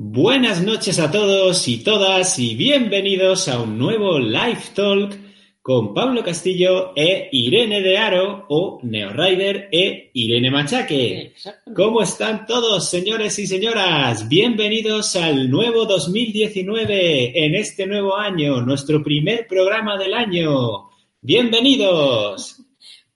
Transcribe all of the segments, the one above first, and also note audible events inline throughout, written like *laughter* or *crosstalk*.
Buenas noches a todos y todas y bienvenidos a un nuevo Live Talk con Pablo Castillo e Irene de Aro o Neorider e Irene Machaque. ¿Cómo están todos, señores y señoras? Bienvenidos al nuevo 2019 en este nuevo año, nuestro primer programa del año. Bienvenidos.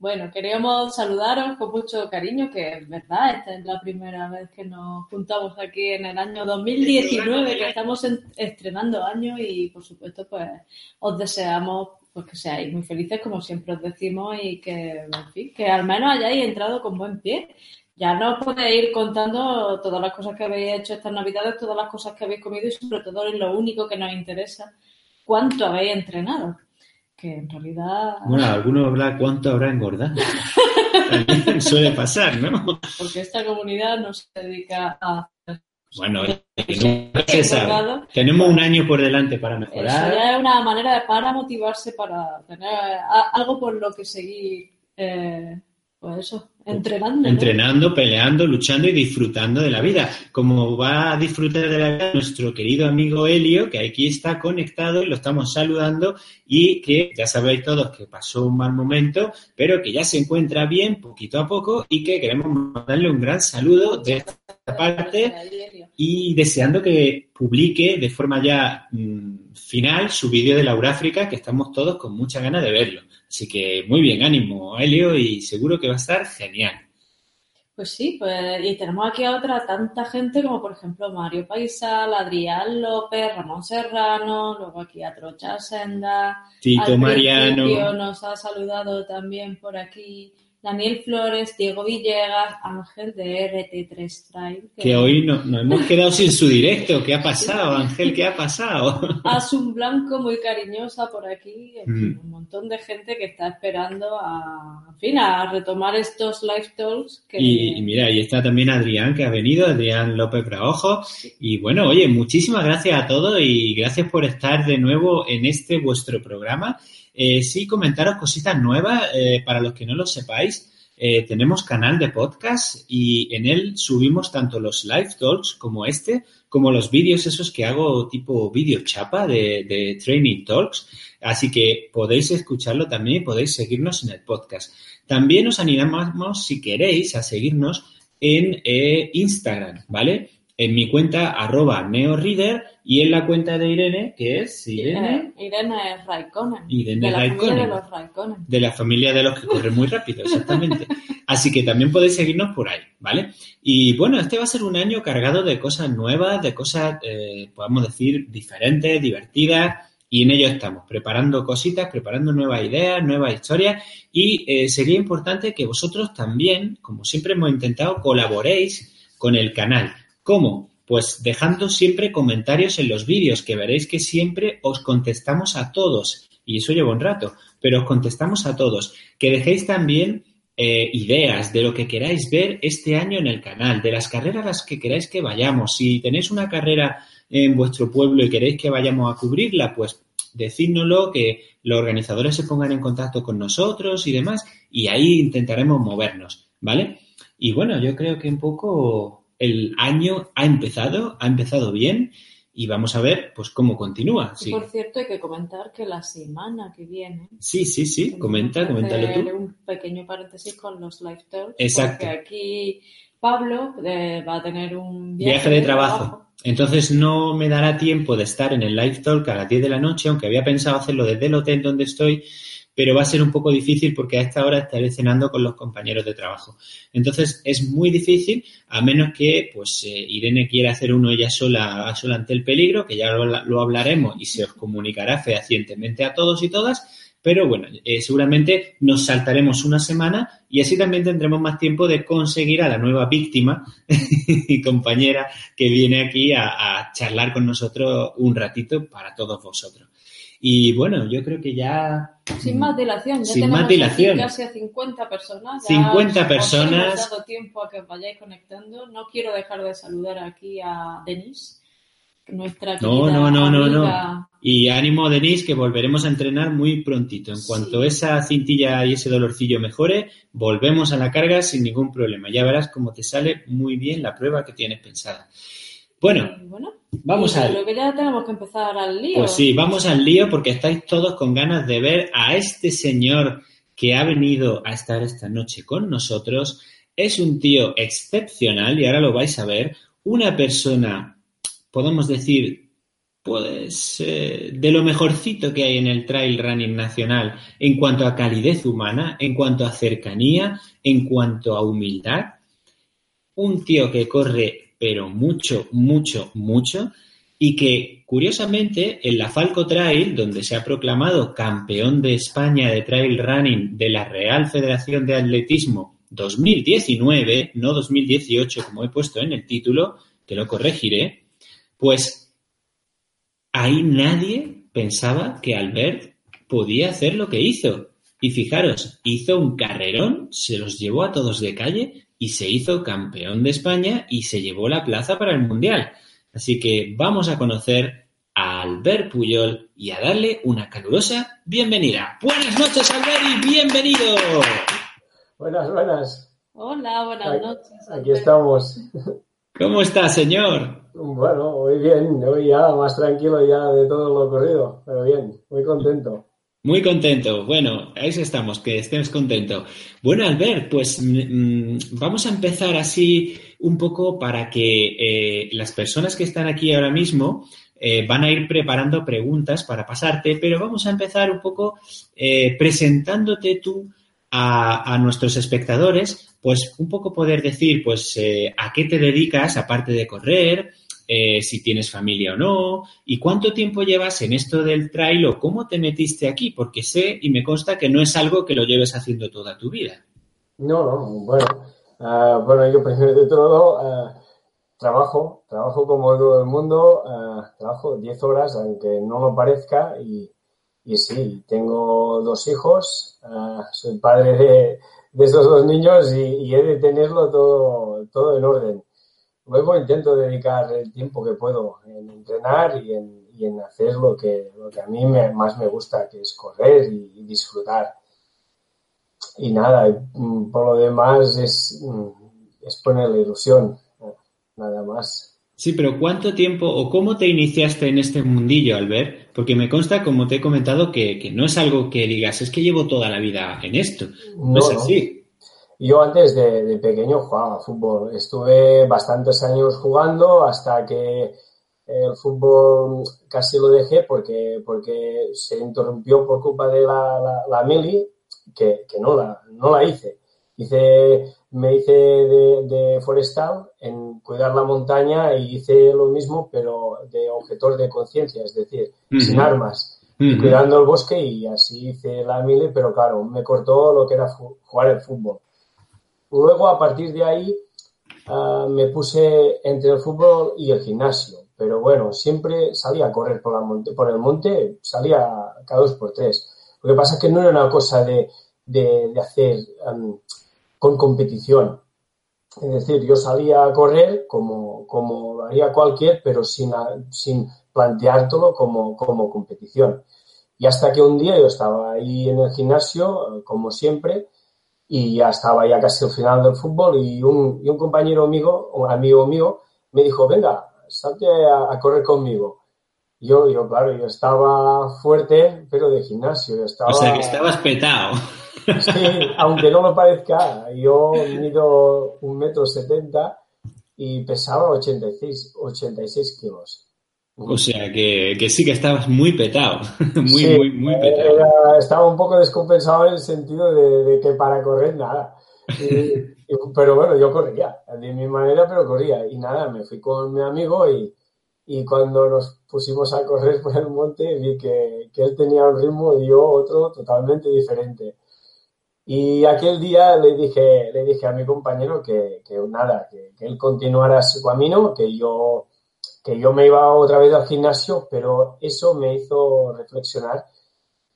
Bueno, queríamos saludaros con mucho cariño, que es verdad, esta es la primera vez que nos juntamos aquí en el año 2019, que estamos estrenando año y por supuesto pues os deseamos pues que seáis muy felices como siempre os decimos y que, en fin, que al menos hayáis entrado con buen pie. Ya no os podéis ir contando todas las cosas que habéis hecho estas navidades, todas las cosas que habéis comido y sobre todo lo único que nos interesa, cuánto habéis entrenado que en realidad... Bueno, algunos habla cuánto habrá engordado. También *laughs* suele pasar, ¿no? Porque esta comunidad no se dedica a... Bueno, no se sabe. Tenemos un año por delante para mejorar. Eso ya es una manera de, para motivarse, para tener algo por lo que seguir, eh, pues eso, Entrenando. Peleando, luchando y disfrutando de la vida. Como va a disfrutar de la vida nuestro querido amigo Helio, que aquí está conectado y lo estamos saludando y que ya sabéis todos que pasó un mal momento, pero que ya se encuentra bien poquito a poco y que queremos darle un gran saludo de parte y deseando que publique de forma ya mm, final su vídeo de Laura África, que estamos todos con mucha ganas de verlo. Así que muy bien, ánimo, Helio, y seguro que va a estar genial. Pues sí, pues, y tenemos aquí a otra tanta gente como por ejemplo Mario Paisal, Adrián López, Ramón Serrano, luego aquí a Trocha Senda, Tito Mariano. Nos ha saludado también por aquí Daniel Flores, Diego Villegas, Ángel de RT3 Trail. Que, hoy nos no hemos quedado sin su directo. ¿Qué ha pasado, Ángel? ¿Qué ha pasado? *laughs* un Blanco, muy cariñosa por aquí. Mm. Un montón de gente que está esperando a, en fin, a retomar estos live talks. Y, mira, ahí está también Adrián, que ha venido, Adrián López Braojo. Y bueno, oye, muchísimas gracias a todos y gracias por estar de nuevo en este vuestro programa. Eh, sí, comentaros cositas nuevas eh, para los que no lo sepáis. Eh, tenemos canal de podcast y en él subimos tanto los live talks como este, como los vídeos esos que hago tipo vídeo chapa de, de, training talks. Así que podéis escucharlo también y podéis seguirnos en el podcast. También os animamos, si queréis, a seguirnos en Instagram, ¿vale? En mi cuenta arroba neoreader y en la cuenta de Irene, que es Irene. Irene Raikkonen. Irene de la Familia de los Raikkonen. De la familia de los que corren muy rápido, exactamente. Así que también podéis seguirnos por ahí, ¿vale? Y bueno, este va a ser un año cargado de cosas nuevas, de cosas, eh, podemos decir, diferentes, divertidas. Y en ello estamos, preparando cositas, preparando nuevas ideas, nuevas historias. Y eh, sería importante que vosotros también, como siempre hemos intentado, colaboréis con el canal ¿Cómo? Pues dejando siempre comentarios en los vídeos, que veréis que siempre os contestamos a todos. Y eso lleva un rato, pero os contestamos a todos. Que dejéis también eh, ideas de lo que queráis ver este año en el canal, de las carreras a las que queráis que vayamos. Si tenéis una carrera en vuestro pueblo y queréis que vayamos a cubrirla, pues decídnoslo, que los organizadores se pongan en contacto con nosotros y demás, y ahí intentaremos movernos, ¿vale? Y bueno, yo creo que un poco el año ha empezado, ha empezado bien y vamos a ver pues cómo continúa. Sí. Por cierto, hay que comentar que la semana que viene. Sí, sí, sí, comenta, coméntalo tú. Un pequeño paréntesis con los live talks. Exacto. Porque aquí Pablo eh, va a tener un viaje, de, trabajo. Entonces no me dará tiempo de estar en el live talk a las 10 de la noche, aunque había pensado hacerlo desde el hotel donde estoy pero va a ser un poco difícil porque a esta hora estaré cenando con los compañeros de trabajo. Entonces es muy difícil, a menos que pues eh, Irene quiera hacer uno ella sola, sola ante el peligro, que ya lo, hablaremos y se os comunicará fehacientemente a todos y todas, pero bueno, eh, seguramente nos saltaremos una semana y así también tendremos más tiempo de conseguir a la nueva víctima *laughs* y compañera que viene aquí a charlar con nosotros un ratito para todos vosotros. Y bueno, yo creo que ya... Sin más dilación, ya sin tenemos más dilación. casi a 50 personas. 50 os- personas. Os hemos dado tiempo a que os vayáis conectando. No quiero dejar de saludar aquí a Denise, nuestra No, no, no, no, amiga. no. Y ánimo, Denise, que volveremos a entrenar muy prontito. En cuanto esa cintilla y ese dolorcillo mejore, volvemos a la carga sin ningún problema. Ya verás cómo te sale muy bien la prueba que tienes pensada. Bueno, Y bueno, vamos y a Creo que ya tenemos que empezar al lío. Pues sí, vamos al lío porque estáis todos con ganas de ver a este señor que ha venido a estar esta noche con nosotros. Es un tío excepcional y ahora lo vais a ver. Una persona, podemos decir, pues eh, de lo mejorcito que hay en el trail running nacional en cuanto a calidez humana, en cuanto a cercanía, en cuanto a humildad. Un tío que corre pero mucho, mucho, mucho y que curiosamente en la Falco Trail, donde se ha proclamado campeón de España de trail running de la Real Federación de Atletismo 2019, no 2018 como he puesto en el título, que lo corregiré, pues ahí nadie pensaba que Albert podía hacer lo que hizo. Y fijaros, hizo un carrerón, se los llevó a todos de calle y se hizo campeón de España y se llevó la plaza para el Mundial. Así que vamos a conocer a Albert Puyol y a darle una calurosa bienvenida. Buenas noches, Albert, y bienvenido. Buenas, buenas. Hola, buenas Aquí- noches. Aquí estamos. ¿Cómo está, señor? Bueno, muy bien. Hoy ya más tranquilo ya de todo lo ocurrido. Pero bien, muy contento. Muy contento. Bueno, ahí estamos, que estés contento. Bueno, Albert, pues mm, vamos a empezar así un poco para que eh, las personas que están aquí ahora mismo eh, van a ir preparando preguntas para pasarte, pero vamos a empezar un poco eh, presentándote tú a, a nuestros espectadores, pues un poco poder decir, pues, a qué te dedicas aparte de correr, eh, si tienes familia o no, y cuánto tiempo llevas en esto del trail o cómo te metiste aquí, porque sé y me consta que no es algo que lo lleves haciendo toda tu vida. No, no, bueno. ah, bueno, yo primero de todo ah, trabajo, trabajo como todo el mundo, ah, trabajo 10 horas, aunque no lo parezca, y, sí, tengo dos hijos, soy padre de, de esos dos niños y, y he de tenerlo todo, todo en orden. Luego intento dedicar el tiempo que puedo en entrenar y en, y en hacer lo que, lo que a mí me- más me gusta, que es correr y, y disfrutar. Y nada, mm, por lo demás es, mm, es ponerle ilusión, nada más. Sí, pero ¿cuánto tiempo o cómo te iniciaste en este mundillo, Albert? Porque me consta, como te he comentado, que, que no es algo que digas, es que llevo toda la vida en esto. No, No, es así. Yo antes de, de pequeño jugaba a fútbol. Estuve bastantes años jugando hasta que el fútbol casi lo dejé porque, porque se interrumpió por culpa de la, la, la mili, que, que no, la, no la hice. hice. Me hice de, de forestal en cuidar la montaña y hice lo mismo, pero de objetor de conciencia, es decir, sin armas cuidando el bosque y así hice la mili, pero claro, me cortó lo que era jugar el fútbol. Luego, a partir de ahí, ah, me puse entre el fútbol y el gimnasio. Pero bueno, siempre salía a correr por, el monte, salía cada dos por tres. Lo que pasa es que no era una cosa de, de, hacer con competición. Es decir, yo salía a correr como, como lo haría cualquier, pero sin, sin planteártelo como, como competición. Y hasta que un día yo estaba ahí en el gimnasio, como siempre, y ya estaba ya casi al final del fútbol y un, y un compañero amigo, un amigo mío, me dijo, venga, salte a, a correr conmigo. Yo, yo, claro, yo estaba fuerte, pero de gimnasio. Yo estaba, O sea, que estabas petado. *laughs* Sí, aunque no lo parezca, yo mido un metro setenta y pesaba 86, 86 kilos. O sea, que, que sí que estabas muy petado. *laughs* muy, Sí, muy, muy eh, petado. era- estaba un poco descompensado en el sentido de, de que para correr nada. Y- y- pero bueno, yo corría, de mi manera, pero corría. Y nada, me fui con mi amigo y, y cuando nos pusimos a correr por el monte vi que, que él tenía un ritmo y yo otro totalmente diferente. Y aquel día le dije, le dije a mi compañero que, que nada, que, que, él continuara su camino, que yo, que yo me iba otra vez al gimnasio, pero eso me hizo reflexionar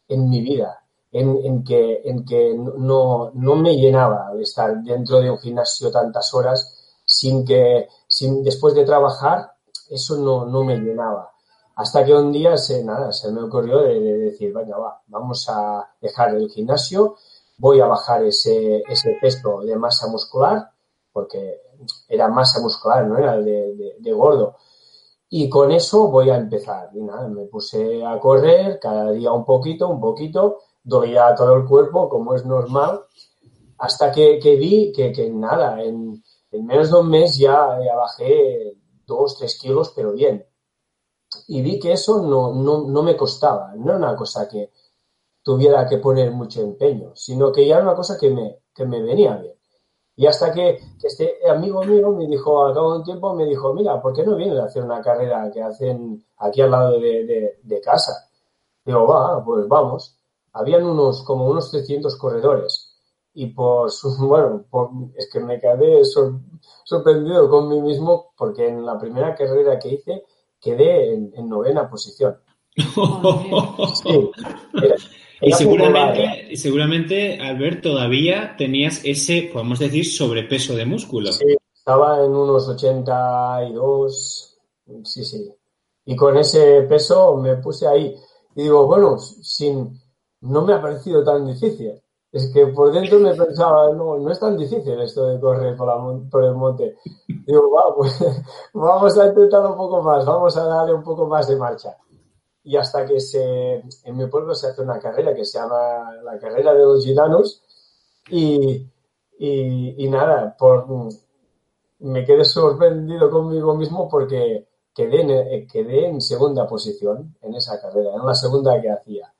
en mi vida, en, en que, en que no, no me llenaba de estar dentro de un gimnasio tantas horas sin que, sin, después de trabajar, eso no, no me llenaba. Hasta que un día se, nada, se me ocurrió de, de decir, venga, va, vamos a dejar el gimnasio, voy a bajar ese, ese peso de masa muscular, porque era masa muscular, no era el de, de, gordo. Y con eso voy a empezar. Y nada, me puse a correr cada día un poquito, un poquito, dolía todo el cuerpo, como es normal, hasta que, que vi que, que nada, en, en, menos de un mes ya, ya bajé dos, tres kilos, pero bien. Y vi que eso no, no, no me costaba, no era una cosa que, tuviera que poner mucho empeño, sino que ya era una cosa que me, que me venía bien. Y hasta que, este amigo mío me dijo, al cabo de un tiempo, me dijo, mira, ¿por qué no vienes a hacer una carrera que hacen aquí al lado de, de, casa? Digo, va, pues vamos. Habían unos, como unos 300 corredores. Y pues, *laughs* bueno, es que me quedé sorprendido con mí mismo porque en la primera carrera que hice quedé en, novena posición. *laughs* sí, y seguramente, seguramente, Albert, todavía tenías ese, podemos decir, sobrepeso de músculo. Sí, estaba en unos 82, sí, sí. Y con ese peso me puse ahí. Y digo, bueno, sin, no me ha parecido tan difícil. Es que por dentro me pensaba, no, no es tan difícil esto de correr por, la, por el monte. Digo, va, pues *laughs* vamos a intentar un poco más, vamos a darle un poco más de marcha y hasta que en mi pueblo se hace una carrera que se llama la carrera de los gitanos y, y, nada, por, me quedé sorprendido conmigo mismo porque quedé en, eh, quedé en segunda posición en esa carrera, en la segunda que hacía.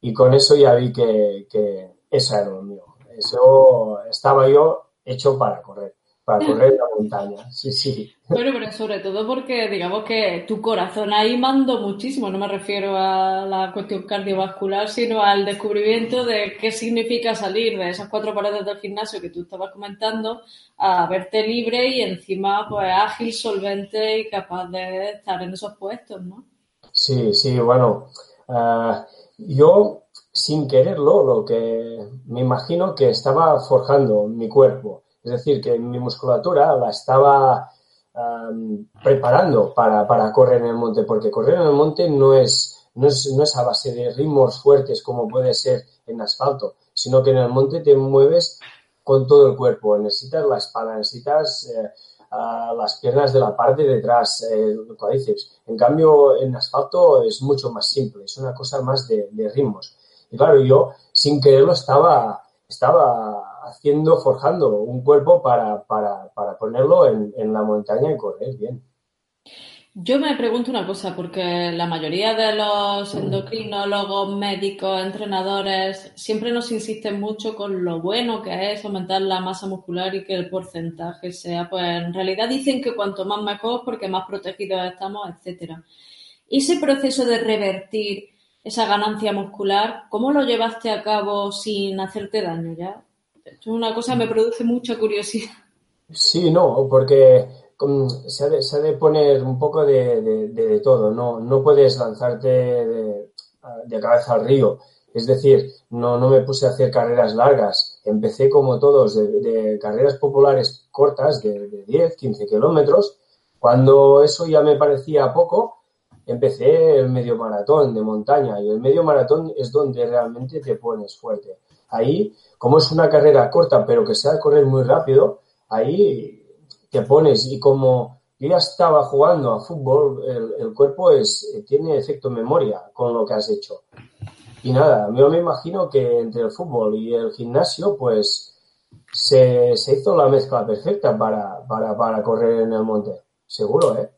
Y con eso ya vi que, que eso era lo mío. Eso estaba yo hecho para correr para correr la montaña. Sí, sí. Bueno, pero sobre todo porque digamos que tu corazón ahí mandó muchísimo. No me refiero a la cuestión cardiovascular, sino al descubrimiento de qué significa salir de esas cuatro paredes del gimnasio que tú estabas comentando a verte libre y encima pues ágil, solvente y capaz de estar en esos puestos, ¿no? Sí, sí, bueno. Uh, yo sin quererlo, lo que me imagino que estaba forjando mi cuerpo es decir, que mi musculatura la estaba um, preparando para, para, correr en el monte, porque correr en el monte no es, no, es, no es a base de ritmos fuertes como puede ser en asfalto, sino que en el monte te mueves con todo el cuerpo. Necesitas la espalda, necesitas eh, las piernas de la parte de detrás, eh, cuádriceps. En cambio, en asfalto es mucho más simple, es una cosa más de, de ritmos. Y claro, yo sin quererlo estaba, estaba haciendo, forjando un cuerpo para, para, para ponerlo en, en, la montaña y correr bien. Yo me pregunto una cosa, porque la mayoría de los endocrinólogos, médicos, entrenadores, siempre nos insisten mucho con lo bueno que es aumentar la masa muscular y que el porcentaje sea, pues en realidad dicen que cuanto más mejor porque más protegidos estamos, etcétera. Ese proceso de revertir esa ganancia muscular, ¿cómo lo llevaste a cabo sin hacerte daño ya? Es una cosa me produce mucha curiosidad. Sí, no, porque se ha, de, se ha de poner un poco de, de, de, todo, no, no puedes lanzarte de, de, cabeza al río. Es decir, no, no me puse a hacer carreras largas. Empecé como todos de, carreras populares cortas de, 10, 15 kilómetros. Cuando eso ya me parecía poco, empecé el medio maratón de montaña y el medio maratón es donde realmente te pones fuerte. Ahí como es una carrera corta, pero que se ha de correr muy rápido, ahí te pones y como yo ya estaba jugando a fútbol, el, cuerpo es, tiene efecto memoria con lo que has hecho. Y nada, yo me imagino que entre el fútbol y el gimnasio, pues se, se hizo la mezcla perfecta para, para, para correr en el monte. Seguro, ¿eh?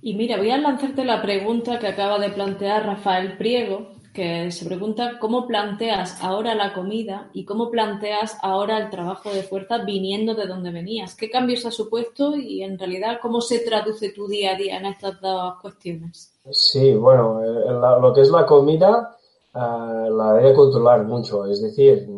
Y mira, voy a lanzarte la pregunta que acaba de plantear Rafael Priego, que se pregunta cómo planteas ahora la comida y cómo planteas ahora el trabajo de fuerza viniendo de donde venías. ¿Qué cambios ha supuesto y en realidad cómo se traduce tu día a día en estas dos cuestiones? Sí, bueno, eh, lo que es la comida eh, la debe controlar mucho. Es decir,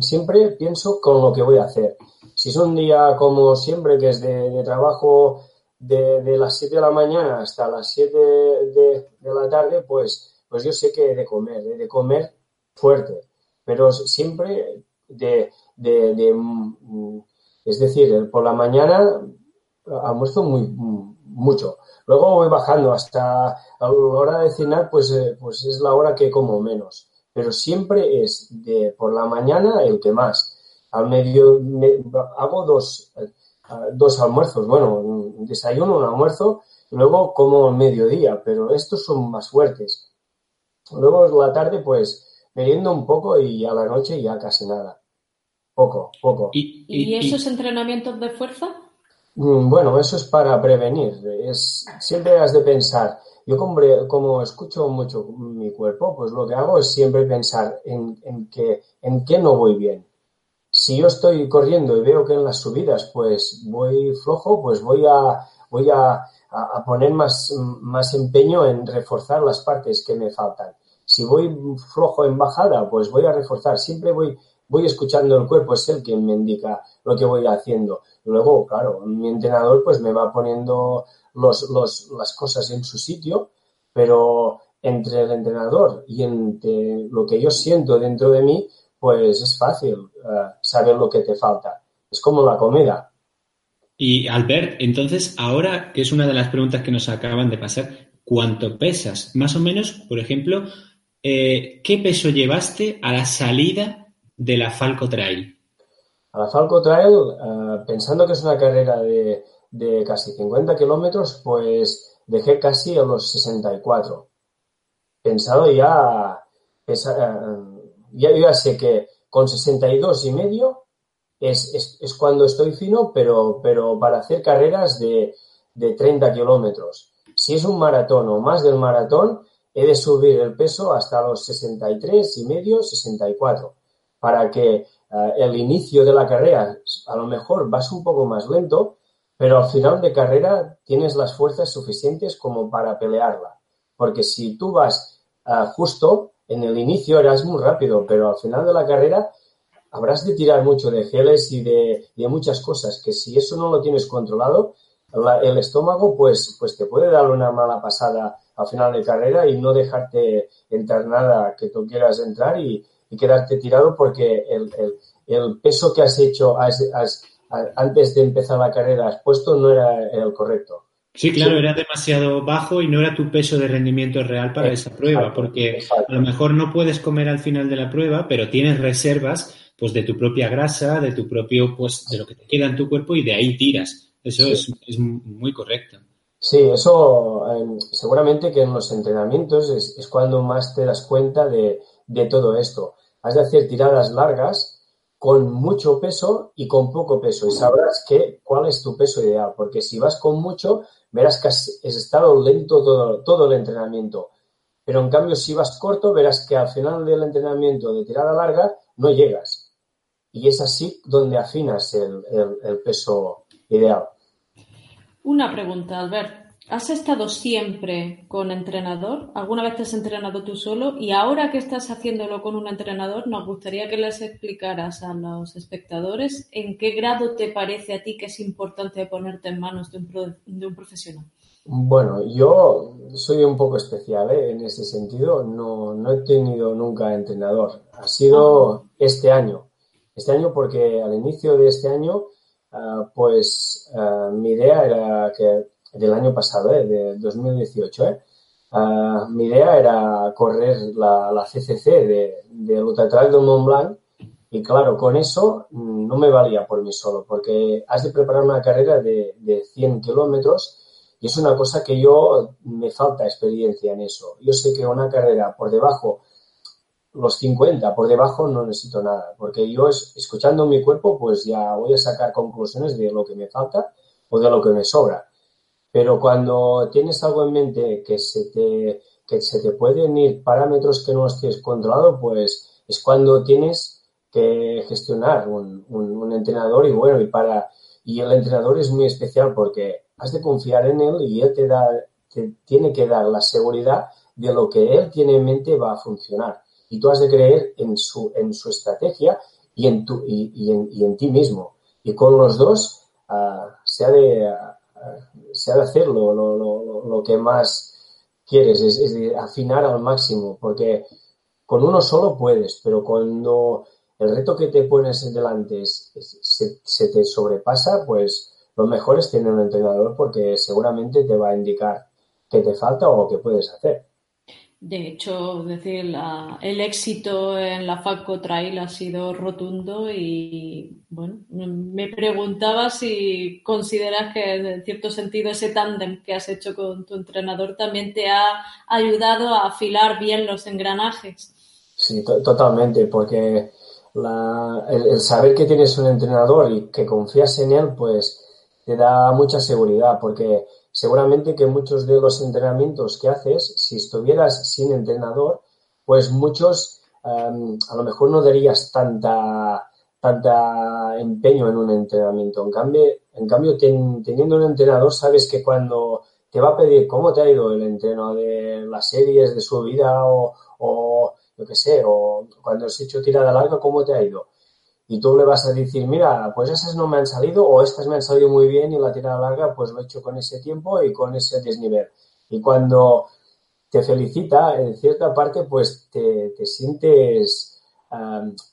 siempre pienso con lo que voy a hacer. Si es un día como siempre, que es de, trabajo de, las 7 de la mañana hasta las 7 de, la tarde, pues, pues yo sé que he de comer, he de comer fuerte, pero siempre de, mm, es decir, por la mañana almuerzo muy, mucho. Luego voy bajando hasta la hora de cenar, pues, eh, pues es la hora que como menos pero siempre es de por la mañana el que más. Al medio hago dos, eh, dos almuerzos, bueno, un desayuno, un almuerzo, y luego como al mediodía, pero estos son más fuertes. Luego la tarde, pues, meriendo un poco y a la noche ya casi nada. Poco, poco. ¿Y, esos entrenamientos de fuerza? Mm, bueno, eso es para prevenir. Es, siempre has de pensar, yo como, escucho mucho mi cuerpo, pues lo que hago es siempre pensar en, en, que, en qué no voy bien. Si yo estoy corriendo y veo que en las subidas pues voy flojo, pues voy a, voy a, poner más, más empeño en reforzar las partes que me faltan. Si voy flojo en bajada, pues voy a reforzar. Siempre voy, voy escuchando el cuerpo, es el que me indica lo que voy haciendo. Luego, claro, mi entrenador pues me va poniendo los, los, las cosas en su sitio, pero entre el entrenador y entre lo que yo siento dentro de mí, pues es fácil uh, saber lo que te falta. Es como la comida. Y Albert, entonces ahora, que es una de las preguntas que nos acaban de pasar, ¿cuánto pesas? Más o menos, por ejemplo, eh, ¿qué peso llevaste a la salida de la Falco Trail? A la Falco Trail, uh, pensando que es una carrera de de casi 50 kilómetros, pues dejé casi a los 64. Pensado ya, eh, ya, ya sé que con 62 y medio es, es, cuando estoy fino, pero, pero para hacer carreras de, de 30 kilómetros. Si es un maratón o más del maratón, he de subir el peso hasta los 63 y medio, 64, para que eh, el inicio de la carrera a lo mejor vas un poco más lento, pero al final de carrera tienes las fuerzas suficientes como para pelearla. Porque si tú vas ah, justo, en el inicio eras muy rápido, pero al final de la carrera habrás de tirar mucho de geles y de, muchas cosas, que si eso no lo tienes controlado, el estómago pues, pues te puede dar una mala pasada al final de carrera y no dejarte entrar nada que tú quieras entrar y, quedarte tirado porque el, peso que has hecho, antes de empezar la carrera has puesto no era el correcto. Sí, claro, era demasiado bajo y no era tu peso de rendimiento real para esa prueba, porque a lo mejor no puedes comer al final de la prueba, pero tienes reservas pues de tu propia grasa, de tu propio, pues de lo que te queda en tu cuerpo y de ahí tiras. Eso es, es, muy correcto. Sí, eso em, seguramente que en los entrenamientos es, es, cuando más te das cuenta de, de todo esto. Has de hacer tiradas largas con mucho peso y con poco peso y sabrás que, cuál es tu peso ideal, porque si vas con mucho, verás que has, estado lento todo, todo el entrenamiento. Pero en cambio, si vas corto, verás que al final del entrenamiento de tirada larga no llegas. Y es así donde afinas el, peso ideal. Una pregunta, Albert. ¿Has estado siempre con entrenador? ¿Alguna vez te has entrenado tú solo? Y ahora que estás haciéndolo con un entrenador, nos gustaría que les explicaras a los espectadores en qué grado te parece a ti que es importante ponerte en manos de un, profesional. Bueno, yo soy un poco especial ¿eh? en ese sentido. No, no he tenido nunca entrenador. Ha sido ah. este año. Este año porque al inicio de este año, ah, pues ah, mi idea era que del año pasado, ¿eh? de 2018. ¿eh? Uh, mi idea era correr la, la CCC de, de Trail de Mont Blanc y claro, con eso mm, no me valía por mí solo, porque has de preparar una carrera de, de 100 kilómetros y es una cosa que yo me falta experiencia en eso. Yo sé que una carrera por debajo, los 50, por debajo no necesito nada, porque yo escuchando mi cuerpo pues ya voy a sacar conclusiones de lo que me falta o de lo que me sobra. Pero cuando tienes algo en mente que se te, que se te pueden ir parámetros que no estés controlado, pues es cuando tienes que gestionar un, un, entrenador y bueno, y para y el entrenador es muy especial porque has de confiar en él y él te da te tiene que dar la seguridad de lo que él tiene en mente va a funcionar. Y tú has de creer en su en su estrategia y en tu y, y, en, y en, ti mismo. Y con los dos uh, se ha de uh, se ha de hacer lo, lo, lo, que más quieres, es, es afinar al máximo, porque con uno solo puedes, pero cuando el reto que te pones delante se, se, te sobrepasa, pues lo mejor es tener un entrenador porque seguramente te va a indicar qué te falta o qué puedes hacer. De hecho, decir, el éxito en la Falco Trail ha sido rotundo y, bueno, me preguntaba si consideras que en cierto sentido ese tándem que has hecho con tu entrenador también te ha ayudado a afilar bien los engranajes. Sí, to totalmente, porque la, el, el saber que tienes un entrenador y que confías en él, pues te da mucha seguridad, porque seguramente que muchos de los entrenamientos que haces, si estuvieras sin entrenador, pues muchos um, a lo mejor no darías tanta, tanta empeño en un entrenamiento. En cambio, en cambio ten, teniendo un entrenador, sabes que cuando te va a pedir cómo te ha ido el entreno de las series de su vida o, o yo qué sé, o cuando has hecho tirada larga, cómo te ha ido y tú le vas a decir, mira, pues esas no me han salido o estas me han salido muy bien y la tirada larga pues lo he hecho con ese tiempo y con ese desnivel. Y cuando te felicita, en cierta parte, pues te, te sientes,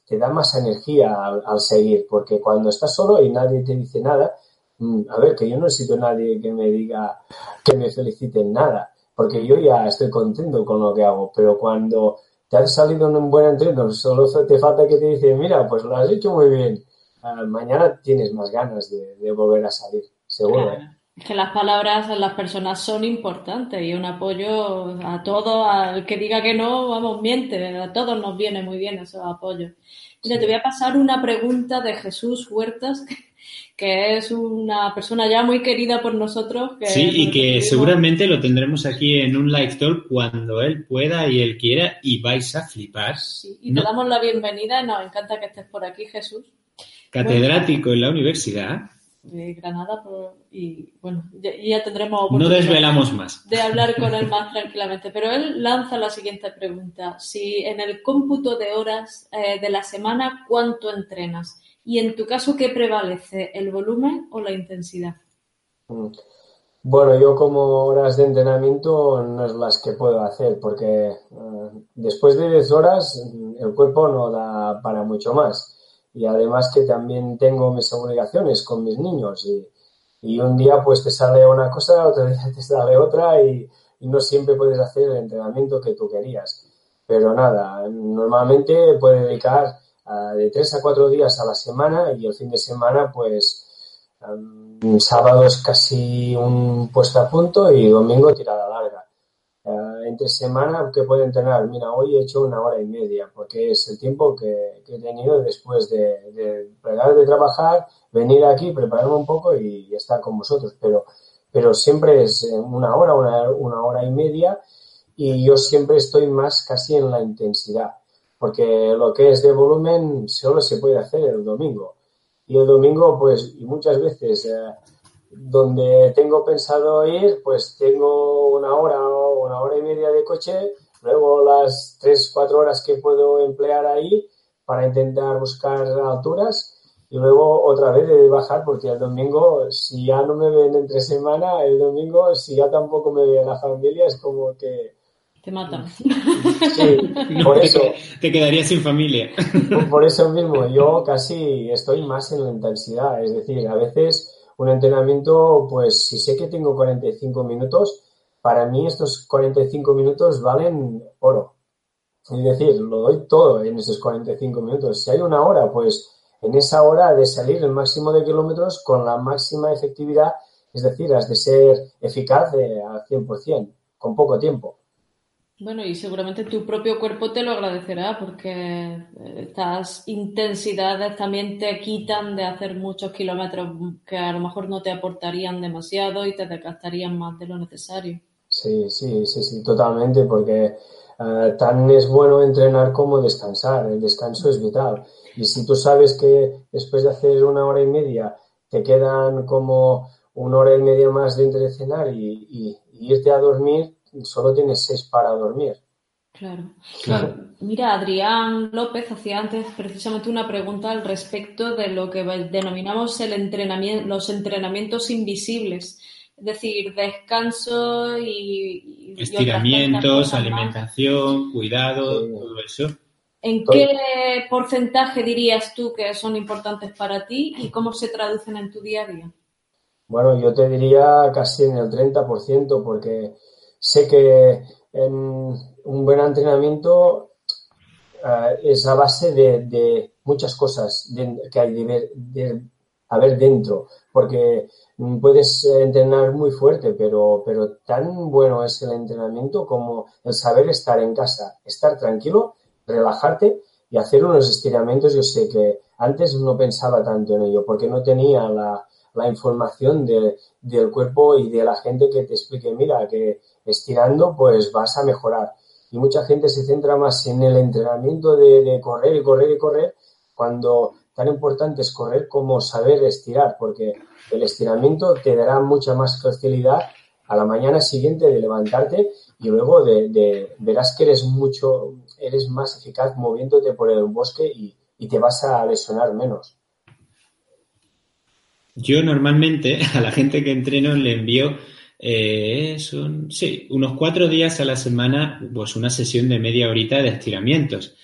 te da más energía al, seguir, porque cuando estás solo y nadie te dice nada, um, a ver, que yo no necesito a nadie que me diga, que me felicite en nada, porque yo ya estoy contento con lo que hago, pero cuando te has salido en un buen entreno, solo te falta que te dicen, mira, pues lo has hecho muy bien. Uh, mañana tienes más ganas de, de volver a salir, seguro. Claro. Es que las palabras las personas son importantes y un apoyo a todo, al que diga que no, vamos, miente, a todos nos viene muy bien esos apoyos. Mira, sí. te voy a pasar una pregunta de Jesús Huertas, que es una persona ya muy querida por nosotros. Que sí, y que seguramente lo tendremos aquí en un live talk cuando él pueda y él quiera y vais a flipar. Sí, y ¿no? te damos la bienvenida, nos encanta que estés por aquí, Jesús. Catedrático bueno, en la universidad. De Granada, y bueno, ya, ya tendremos No desvelamos más. De hablar con él más tranquilamente, pero él lanza la siguiente pregunta. Si en el cómputo de horas eh, de la semana, ¿cuánto entrenas? Y en tu caso, ¿qué prevalece? ¿El volumen o la intensidad? Mm. Bueno, yo como horas de entrenamiento no es las que puedo hacer porque uh, después de 10 horas el cuerpo no da para mucho más. Y además que también tengo mis obligaciones con mis niños y, y un día pues te sale una cosa, otro día *laughs* te sale otra y, y no siempre puedes hacer el entrenamiento que tú querías. Pero nada, normalmente puedes dedicar de tres a cuatro días a la semana y el fin de semana, pues um, sábado es casi un puesto a punto y domingo tirada larga. Uh, entre semana, que puedo entrenar? Mira, hoy he hecho una hora y media porque es el tiempo que, he tenido después de, de de trabajar, venir aquí, prepararme un poco y, y estar con vosotros. Pero, pero siempre es una hora, una, una hora y media y yo siempre estoy más casi en la intensidad porque lo que es de volumen solo se puede hacer el domingo. Y el domingo, pues, y muchas veces eh, donde tengo pensado ir, pues tengo una hora o una hora y media de coche, luego las tres, cuatro horas que puedo emplear ahí para intentar buscar alturas y luego otra vez de bajar porque el domingo, si ya no me ven entre semana, el domingo, si ya tampoco me ve la familia, es como que te matan. Sí, *laughs* *laughs* por eso. Te, quedarías sin familia. Por eso *laughs* mismo, yo casi estoy más en la intensidad. Es decir, a veces un entrenamiento, pues si sé que tengo 45 minutos, para mí estos 45 minutos valen oro. Es decir, lo doy todo en esos 45 minutos. Si hay una hora, pues en esa hora de salir el máximo de kilómetros con la máxima efectividad, es decir, has de ser eficaz de, al 100%, con poco tiempo. Bueno, y seguramente tu propio cuerpo te lo agradecerá porque estas intensidades también te quitan de hacer muchos kilómetros que a lo mejor no te aportarían demasiado y te desgastarían más de lo necesario. Sí, sí, sí, sí, totalmente, porque eh, tan es bueno entrenar como descansar. El descanso es vital. Y si tú sabes que después de hacer una hora y media te quedan como una hora y media más de cenar y, irte a dormir, solo tienes seis para dormir. Claro. claro. Mira, Adrián López hacía antes precisamente una pregunta al respecto de lo que denominamos el entrenamiento, los entrenamientos invisibles. Es decir, descanso y... Estiramientos, alimentación, cuidado, todo eso. ¿En qué porcentaje dirías tú que son importantes para ti y cómo se traducen en tu día a día? Bueno, yo te diría casi en el 30% porque sé que un buen entrenamiento eh, es a base de, muchas cosas que hay de, de, haber dentro, porque puedes entrenar muy fuerte, pero, pero tan bueno es el entrenamiento como el saber estar en casa, estar tranquilo, relajarte y hacer unos estiramientos. Yo sé que antes no pensaba tanto en ello porque no tenía la, la información del cuerpo y de la gente que te explique, mira, que estirando pues vas a mejorar. Y mucha gente se centra más en el entrenamiento de, de correr y correr y correr cuando tan importante es correr como saber estirar, porque el estiramiento te dará mucha más facilidad a la mañana siguiente de levantarte y luego de, verás que eres mucho, eres más eficaz moviéndote por el bosque y, te vas a lesionar menos. Yo normalmente *laughs* a la gente que entreno le envío eh, sí, unos cuatro días a la semana, pues una sesión de media horita de estiramientos.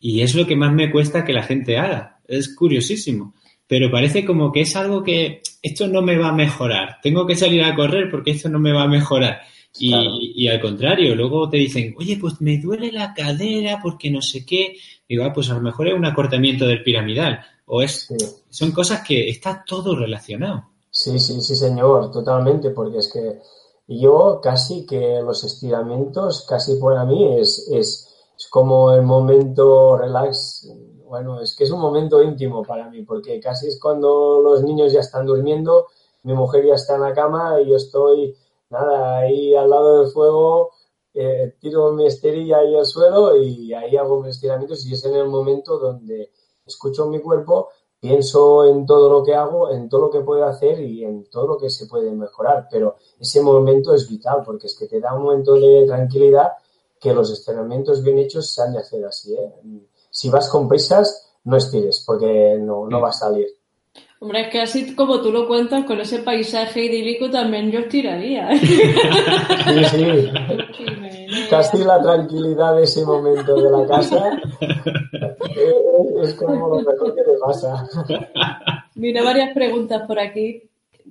Y es lo que más me cuesta que la gente haga. Es curiosísimo pero parece como que es algo que esto no me va a mejorar. Tengo que salir a correr porque esto no me va a mejorar. Y, al contrario, luego te dicen, oye, pues me duele la cadera porque no sé qué. Digo, ah, pues a lo mejor es un acortamiento del piramidal. O es, son cosas que está todo relacionado. Sí, sí, sí, señor, totalmente, porque es que yo casi que los estiramientos, casi para mí es, es, es como el momento relax bueno, es que es un momento íntimo para mí, porque casi es cuando los niños ya están durmiendo, mi mujer ya está en la cama y yo estoy, nada, ahí al lado del fuego, eh, tiro mi esterilla ahí al suelo y ahí hago mis estiramientos y es en el momento donde escucho mi cuerpo, pienso en todo lo que hago, en todo lo que puedo hacer y en todo lo que se puede mejorar, pero ese momento es vital porque es que te da un momento de tranquilidad que los estiramientos bien hechos se han de hacer así, ¿eh? si vas con prisas, no estires, porque no, no va a salir. Hombre, es que así como tú lo cuentas, con ese paisaje idílico también yo estiraría. Sí, sí. Casi la tranquilidad de ese momento de la casa *laughs* es como lo mejor que te pasa. Mira, varias preguntas por aquí.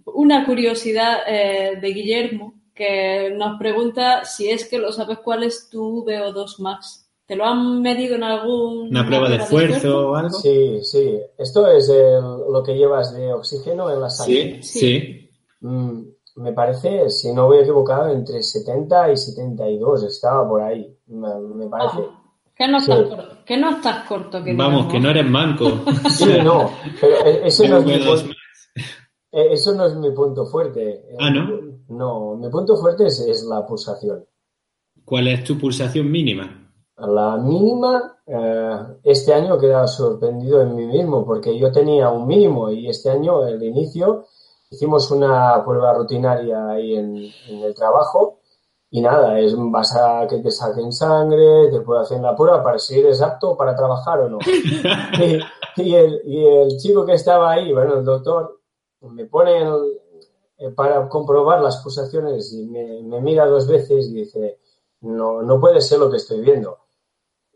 Una curiosidad eh, de Guillermo, que nos pregunta si es que lo sabes cuál es tu VO2 max. ¿Te lo han medido en algún... ¿Una prueba de esfuerzo, o algo? Sí, sí. Esto es lo que llevas de oxígeno en la sangre. Sí, sí. Mm, me parece, si no voy equivocado, entre 70 y 72 estaba por ahí. Me, parece. Ah, que no, estás corto, que no estás corto. Que Vamos, que no eres manco. *laughs* sí, no. Pero e, eso no, es mi punto, e, eso no es mi punto fuerte. Ah, ¿no? No, mi punto fuerte es la pulsación. ¿Cuál es tu pulsación mínima? la mínima, eh, este año he quedado sorprendido en mí mismo porque yo tenía un mínimo y este año, el inicio, hicimos una prueba rutinaria ahí en, el trabajo y nada, es vas a que te saquen sangre, te puedo hacer la prueba para si eres apto para trabajar o no. *laughs* y, el, chico que estaba ahí, bueno, el doctor, me pone eh, para comprobar las pulsaciones y me, me mira dos veces y dice, no, no puede ser lo que estoy viendo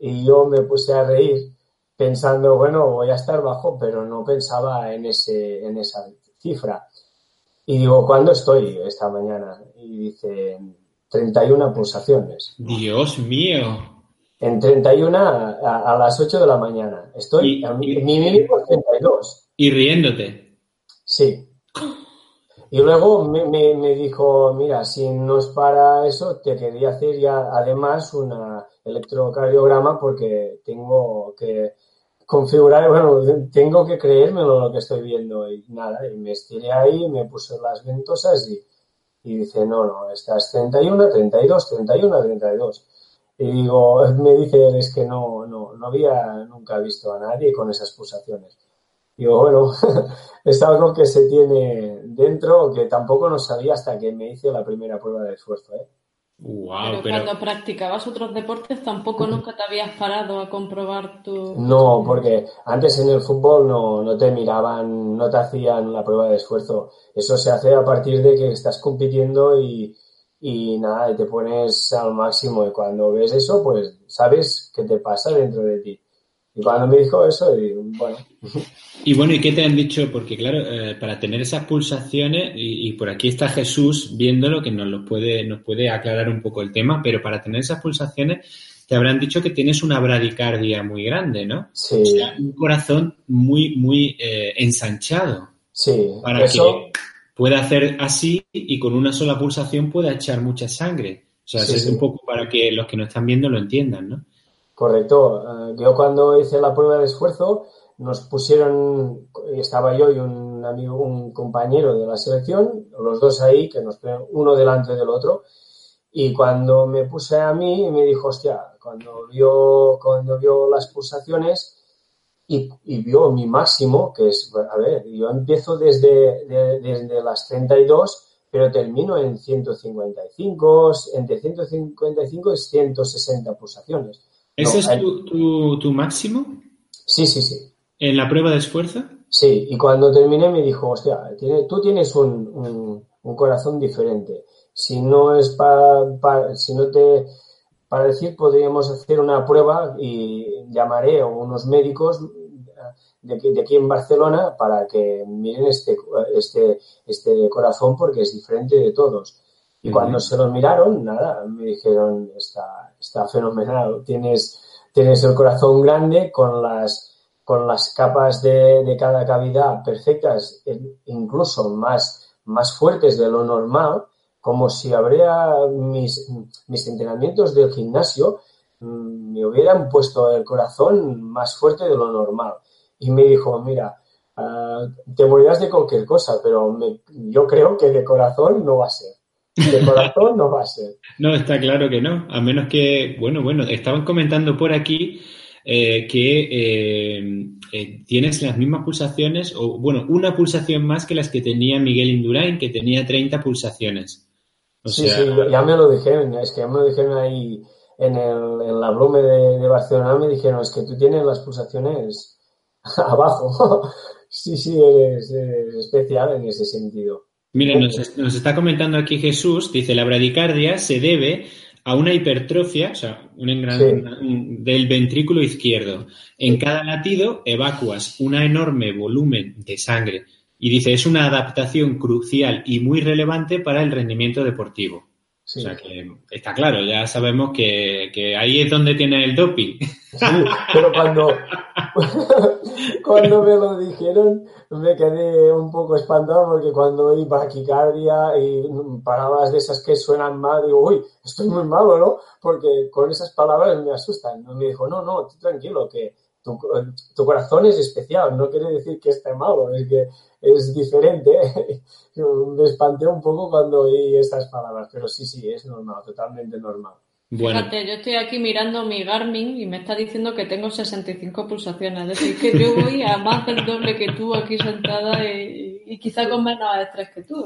y yo me puse a reír pensando, bueno, voy a estar bajo, pero no pensaba en, ese, en esa cifra. Y digo, ¿cuándo estoy esta mañana? Y dice, 31 pulsaciones. Dios mío. En 31 a, las 8 de la mañana. Estoy, mi mínimo es 32. Y riéndote. Sí. Y luego me, me, dijo, mira, si no es para eso, te quería hacer ya además un electrocardiograma porque tengo que configurar, bueno, tengo que creérmelo lo que estoy viendo y nada, y me estiré ahí, me puse las ventosas y, Y dice, no, no, estás 31, 32, 31, 32. Y digo, *laughs* me dice es que no, no, no había nunca visto a nadie con esas pulsaciones. Digo, bueno, *laughs* es algo que se tiene dentro que tampoco no sabía hasta que me hice la primera prueba de esfuerzo. ¿eh? Pero, cuando practicabas otros deportes tampoco nunca te habías parado a comprobar tu... No, porque antes en el fútbol no, no te miraban, no te hacían la prueba de esfuerzo. Eso se hace a partir de que estás compitiendo y, y nada, te pones al máximo. Y cuando ves eso, pues sabes qué te pasa dentro de ti. Y cuando me dijo eso, digo, bueno. *laughs* Y bueno, ¿y qué te han dicho? Porque claro, eh, para tener esas pulsaciones, y, por aquí está Jesús viéndolo, que nos lo puede, nos puede aclarar un poco el tema, pero para tener esas pulsaciones te habrán dicho que tienes una bradicardia muy grande, ¿no? Sí. O sea, un corazón muy, muy eh, ensanchado. Sí. Para que pueda hacer así y con una sola pulsación pueda echar mucha sangre. O sea, es un poco para que los que nos están viendo lo entiendan, ¿no? Correcto. Eh, yo cuando hice la prueba de esfuerzo nos pusieron, estaba yo y un amigo, un compañero de la selección, los dos ahí, que nos uno delante del otro, y cuando me puse a mí me dijo, hostia, cuando vio, cuando vio las pulsaciones y, vio mi máximo, que es, a ver, yo empiezo desde, desde las 32, pero termino en 155, entre 155 y 160 pulsaciones. ¿Ese es tu, tu, máximo? Sí, sí, sí. ¿En la prueba de esfuerzo? Sí, y cuando terminé me dijo, hostia, tú tienes un, un, corazón diferente. Si no es para, si no te, para decir, podríamos hacer una prueba y llamaré a unos médicos de aquí, de aquí, en Barcelona para que miren este, este, este corazón porque es diferente de todos. Y cuando se lo miraron, nada, me dijeron, está, está fenomenal, tienes, tienes el corazón grande con las, con las capas de, de cada cavidad perfectas, incluso más, más fuertes de lo normal, como si habría mis, mis entrenamientos del gimnasio, mm, me hubieran puesto el corazón más fuerte de lo normal. Y me dijo, mira, ah, te morirás de cualquier cosa, pero yo creo que de corazón no va a ser. De corazón no va a ser. No, está claro que no. A menos que, bueno, bueno, estaban comentando por aquí eh, que eh, eh, tienes las mismas pulsaciones, o bueno, una pulsación más que las que tenía Miguel Indurain, que tenía 30 pulsaciones. sí, sí, ya me lo dijeron, es que ya me lo dijeron ahí en, el, en la Blume de, de, Barcelona, me dijeron, es que tú tienes las pulsaciones *laughs* abajo. *laughs* sí, sí, eres especial en ese sentido. Mira, nos, está comentando aquí Jesús, dice, la bradicardia se debe a una hipertrofia, o sea, un del ventrículo izquierdo. En cada latido evacuas un enorme volumen de sangre y dice, es una adaptación crucial y muy relevante para el rendimiento deportivo. O sea que está claro, ya sabemos que, que, ahí es donde tiene el doping. Sí, pero cuando, *laughs* cuando me lo dijeron me quedé un poco espantado porque cuando oí braquicardia y palabras de esas que suenan mal, digo, uy, estoy muy malo, ¿no? Porque con esas palabras me asustan. Me dijo, no, no, tranquilo, que tu, tu, corazón es especial, no quiere decir que esté malo, es que es diferente. *laughs* me espanté un poco cuando oí estas palabras, pero sí, sí, es normal, totalmente normal. Fíjate, yo estoy aquí mirando mi Garmin y me está diciendo que tengo 65 pulsaciones. Es decir, que yo voy a más del doble que tú aquí sentada y, quizá con menos estrés que tú.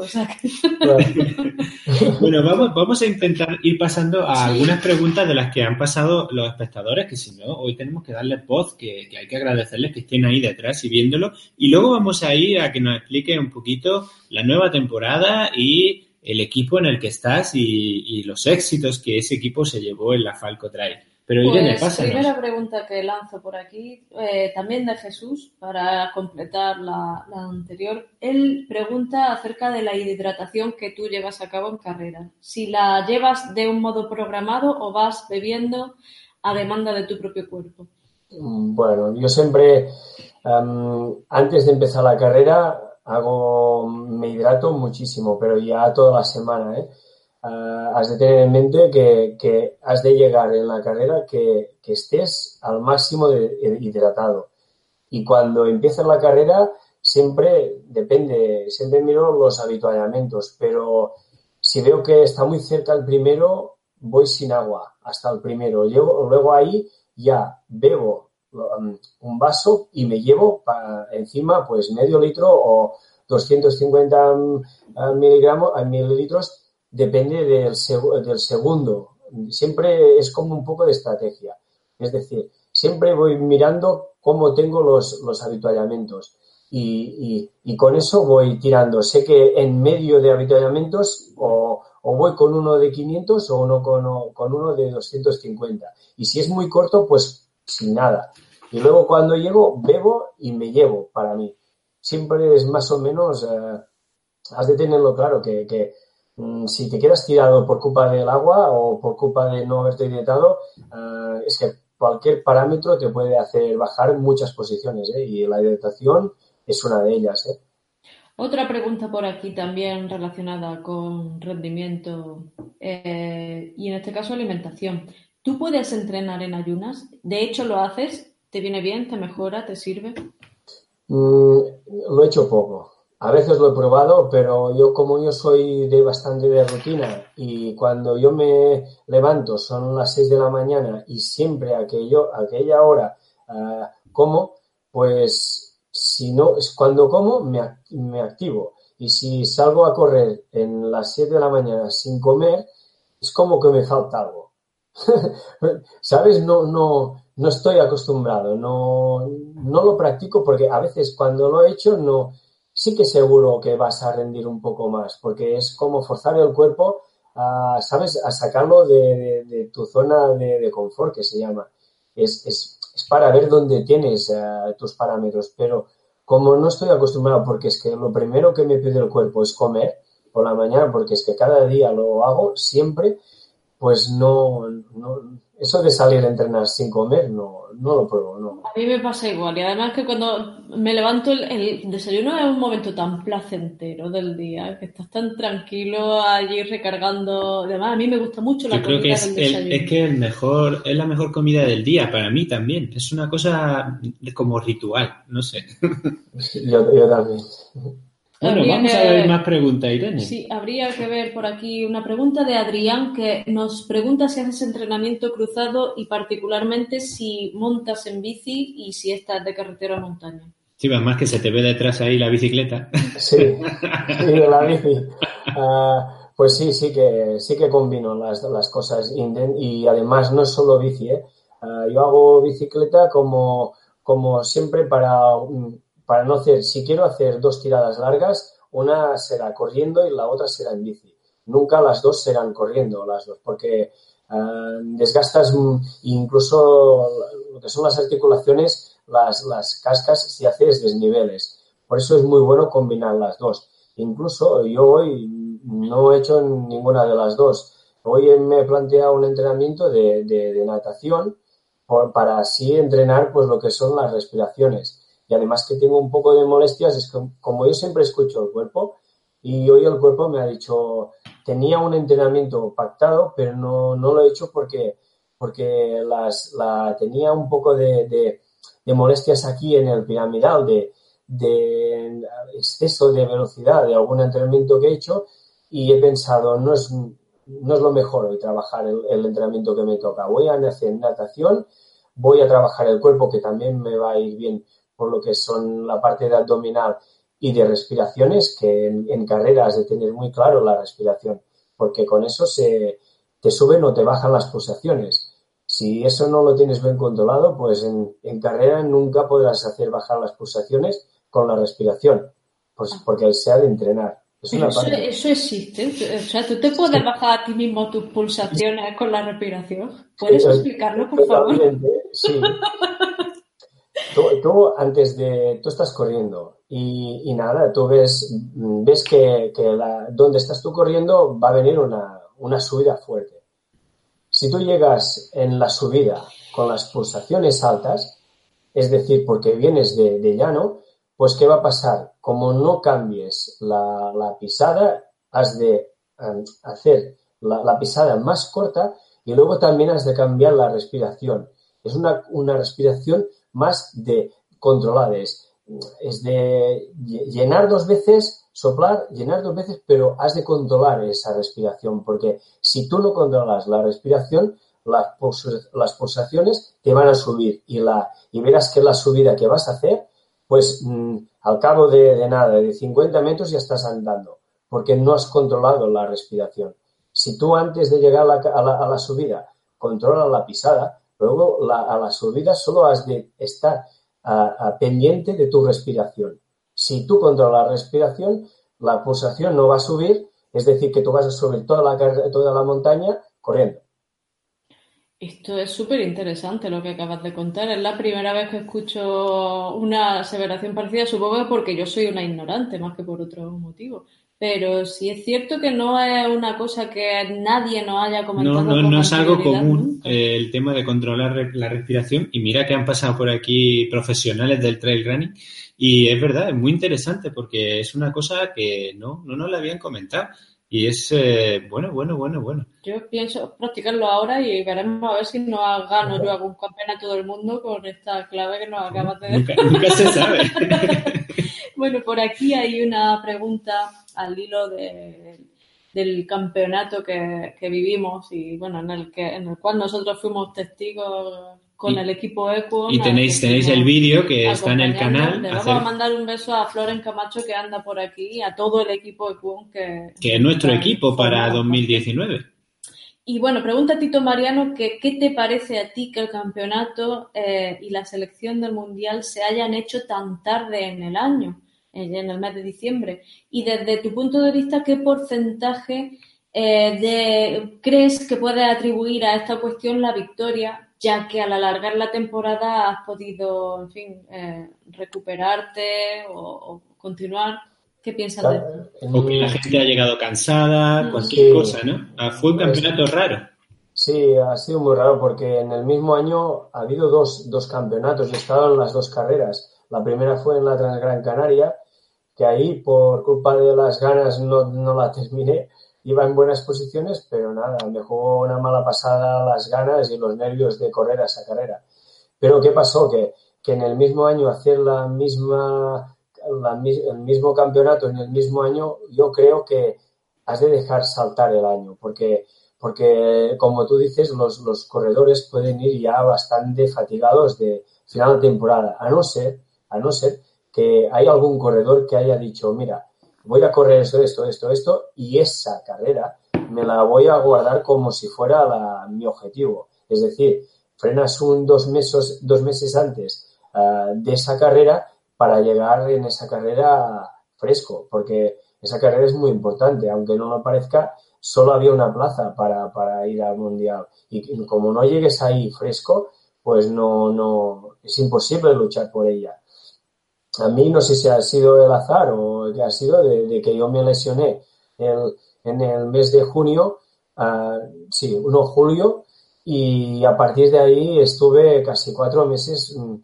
bueno, vamos, vamos a intentar ir pasando a algunas preguntas de las que han pasado los espectadores, que si no, hoy tenemos que darles voz, que, que hay que agradecerles que estén ahí detrás y viéndolo. Y luego vamos a ir a que nos explique un poquito la nueva temporada y el equipo en el que estás y, los éxitos que ese equipo se llevó en la Falco Trail. Pero Irene, pues, Primera pregunta que lanzo por aquí, eh, también de Jesús, para completar la, anterior. Él pregunta acerca de la hidratación que tú llevas a cabo en carrera. Si la llevas de un modo programado o vas bebiendo a demanda de tu propio cuerpo. Bueno, yo siempre, em, antes de empezar la carrera, hago, me hidrato muchísimo, pero ya toda la semana, ¿eh? Ah, has de tener en mente que, que, has de llegar en la carrera que, que estés al máximo de, hidratado. Y cuando empieza la carrera, siempre depende, siempre miro los habituallamientos, pero si veo que está muy cerca el primero, voy sin agua hasta el primero. Llevo, luego ahí ya bebo um, un vaso y me llevo para encima pues medio litro o 250 um, miligramos, mililitros, depende del, del segundo. Siempre es como un poco de estrategia. Es decir, siempre voy mirando cómo tengo los, los habituallamientos. Y, y, con eso voy tirando. Sé que en medio de habituallamientos o, o voy con uno de 500 o uno con, con, uno de 250. Y si es muy corto, pues sin nada. Y luego cuando llego, bebo y me llevo para mí. Siempre es más o menos, eh, has de tenerlo claro, que, que si te quedas tirado por culpa del agua o por culpa de no haberte hidratado, eh, es que cualquier parámetro te puede hacer bajar muchas posiciones. ¿eh? Y la hidratación es una de ellas. ¿eh? Otra pregunta por aquí también relacionada con rendimiento eh, y en este caso alimentación. ¿Tú puedes entrenar en ayunas? De hecho, ¿lo haces? ¿Te viene bien? ¿Te mejora? ¿Te sirve? Mm, lo he hecho poco. A veces lo he probado, pero yo como yo soy de bastante de rutina y cuando yo me levanto son las 6 de la mañana y siempre aquello, aquella hora uh, como, pues si no, cuando como me, me activo. Y si salgo a correr en las 7 de la mañana sin comer, es como que me falta algo. *laughs* ¿Sabes? No, no, no estoy acostumbrado, no, no lo practico porque a veces cuando lo he hecho, no, sí que seguro que vas a rendir un poco más, porque es como forzar el cuerpo a, ¿sabes? A sacarlo de, tu zona de, confort, que se llama. Es, es, es para ver dónde tienes eh, tus parámetros, pero como no estoy acostumbrado, porque es que lo primero que me pide el cuerpo es comer por la mañana, porque es que cada día lo hago siempre, pues no, no eso de salir a entrenar sin comer, no, no lo pruebo, no. A mí me pasa igual. Y además que cuando me levanto, el, desayuno es un momento tan placentero del día, que estás tan tranquilo allí recargando. Además, a mí me gusta mucho la Yo creo que es, es que el mejor, es la mejor comida del día, para mí también. Es una cosa como ritual, no sé. *laughs* yo, yo también. Bueno, vamos a ver más preguntas, Irene. Sí, habría que ver por aquí una pregunta de Adrián que nos pregunta si haces entrenamiento cruzado y particularmente si montas en bici y si estás de carretera a montaña. Sí, más que se te ve detrás ahí la bicicleta. Sí, sí la bici. Ah, pues sí, sí que sí que combino las, las cosas y además no es solo bici, ¿eh? Ah, yo hago bicicleta como, como siempre para para no hacer, si quiero hacer dos tiradas largas, una será corriendo y la otra será en bici. Nunca las dos serán corriendo, las dos, porque uh, desgastas incluso lo que son las articulaciones, las, las cascas si haces desniveles. Por eso es muy bueno combinar las dos. Incluso yo hoy no he hecho ninguna de las dos. Hoy me he planteado un entrenamiento de, de, natación para así entrenar pues lo que son las respiraciones y además que tengo un poco de molestias, es que como yo siempre escucho el cuerpo y hoy el cuerpo me ha dicho, tenía un entrenamiento pactado, pero no, no lo he hecho porque, porque la, tenía un poco de, molestias aquí en el piramidal, de, de exceso de velocidad de algún entrenamiento que he hecho y he pensado, no es, no es lo mejor hoy trabajar el, el entrenamiento que me toca. Voy a hacer natación, voy a trabajar el cuerpo que también me va a ir bien por lo que son la parte de abdominal y de respiraciones, que en, carrera has de tener muy claro la respiración, porque con eso se te suben o te bajan las pulsaciones. Si eso no lo tienes bien controlado, pues en, carrera nunca podrás hacer bajar las pulsaciones con la respiración, pues ah. porque se ha de entrenar. eso, eso, existe. O sea, tú te puedes bajar a ti mismo tus pulsaciones con la respiración. ¿Puedes explicarlo, por favor? Sí. *laughs* Tú, antes de, tú estás corriendo y, nada, tú ves, ves que, donde estás tú corriendo va a venir una, subida fuerte. Si tú llegas en la subida con las pulsaciones altas, es decir, porque vienes de, llano, pues ¿qué va a pasar? Como no cambies la, pisada, has de um, hacer la, la, pisada más corta y luego también has de cambiar la respiración. Es una, una respiración más de controlades. es de llenar dos veces, soplar, llenar dos veces, pero has de controlar esa respiración, porque si tú no controlas la respiración, las, las pulsaciones te van a subir y, la, y verás que la subida que vas a hacer, pues mm, al cabo de, nada, de 50 metros ya estás andando, porque no has controlado la respiración. Si tú antes de llegar a la, a la, subida controlas la pisada, luego a la subida solo has de estar pendiente de tu respiración. Si tú controlas la respiración, la pulsación no va a subir, es decir, que tú vas a subir toda la, toda la montaña corriendo. Esto es súper interesante lo que acabas de contar. Es la primera vez que escucho una aseveración parecida, supongo porque yo soy una ignorante más que por otro motivo. Pero sí es cierto que no es una cosa que nadie nos haya comentado. No, no, no es algo común eh, el tema de controlar la respiración. Y mira que han pasado por aquí profesionales del trail running. Y es verdad, es muy interesante porque es una cosa que no, no nos la habían comentado. Y es eh, bueno, bueno, bueno, bueno. Yo pienso practicarlo ahora y veremos a ver si no gano yo algún campeonato del mundo con esta clave que nos acabas de decir. Nunca, se sabe. *laughs* *laughs* bueno, por aquí hay una pregunta al hilo de, del campeonato que, que, vivimos y bueno, en el que en el cual nosotros fuimos testigos con el equipo Equo. Y tenéis, tenéis el vídeo que está en el canal. Le vamos a mandar un beso a Floren Camacho que anda por aquí y a todo el equipo Equo que... Que es nuestro equipo para 2019. Y bueno, pregunta Tito Mariano que qué te parece a ti que el campeonato eh, y la selección del Mundial se hayan hecho tan tarde en el año, en el mes de diciembre. Y desde tu punto de vista, ¿qué porcentaje eh, de, crees que puede atribuir a esta cuestión la victoria ya que al alargar la temporada has podido, en fin, eh, recuperarte o, continuar. ¿Qué piensas de esto? O que la gente ha llegado cansada, mm. cualquier cosa, ¿no? Ah, fue un campeonato raro. Sí, ha sido muy raro porque en el mismo año ha habido dos, dos campeonatos, he estado en las dos carreras. La primera fue en la Transgran Canaria, que ahí por culpa de las ganas no, no la terminé, iba en buenas posiciones, pero nada, me jugó una mala pasada las ganas y los nervios de correr a esa carrera. Pero ¿qué pasó? Que, que en el mismo año hacer la misma, el mismo campeonato en el mismo año, yo creo que has de dejar saltar el año, porque, porque como tú dices, los, los corredores pueden ir ya bastante fatigados de final de temporada, a no ser, a no ser que hay algún corredor que haya dicho, mira, voy a correr esto, esto, esto, esto, y esa carrera me la voy a guardar como si fuera mi objetivo. Es decir, frenas un dos meses, dos meses antes ah, de esa carrera para llegar en esa carrera fresco, porque esa carrera es muy importante, aunque no lo parezca, solo había una plaza para, para ir al mundial. Y como no llegues ahí fresco, pues no, no, es imposible luchar por ella a mí no sé si ha sido el azar o que ha sido de, que yo me lesioné en el mes de junio, uh, sí, 1 de julio, y a partir de ahí estuve casi cuatro meses mm,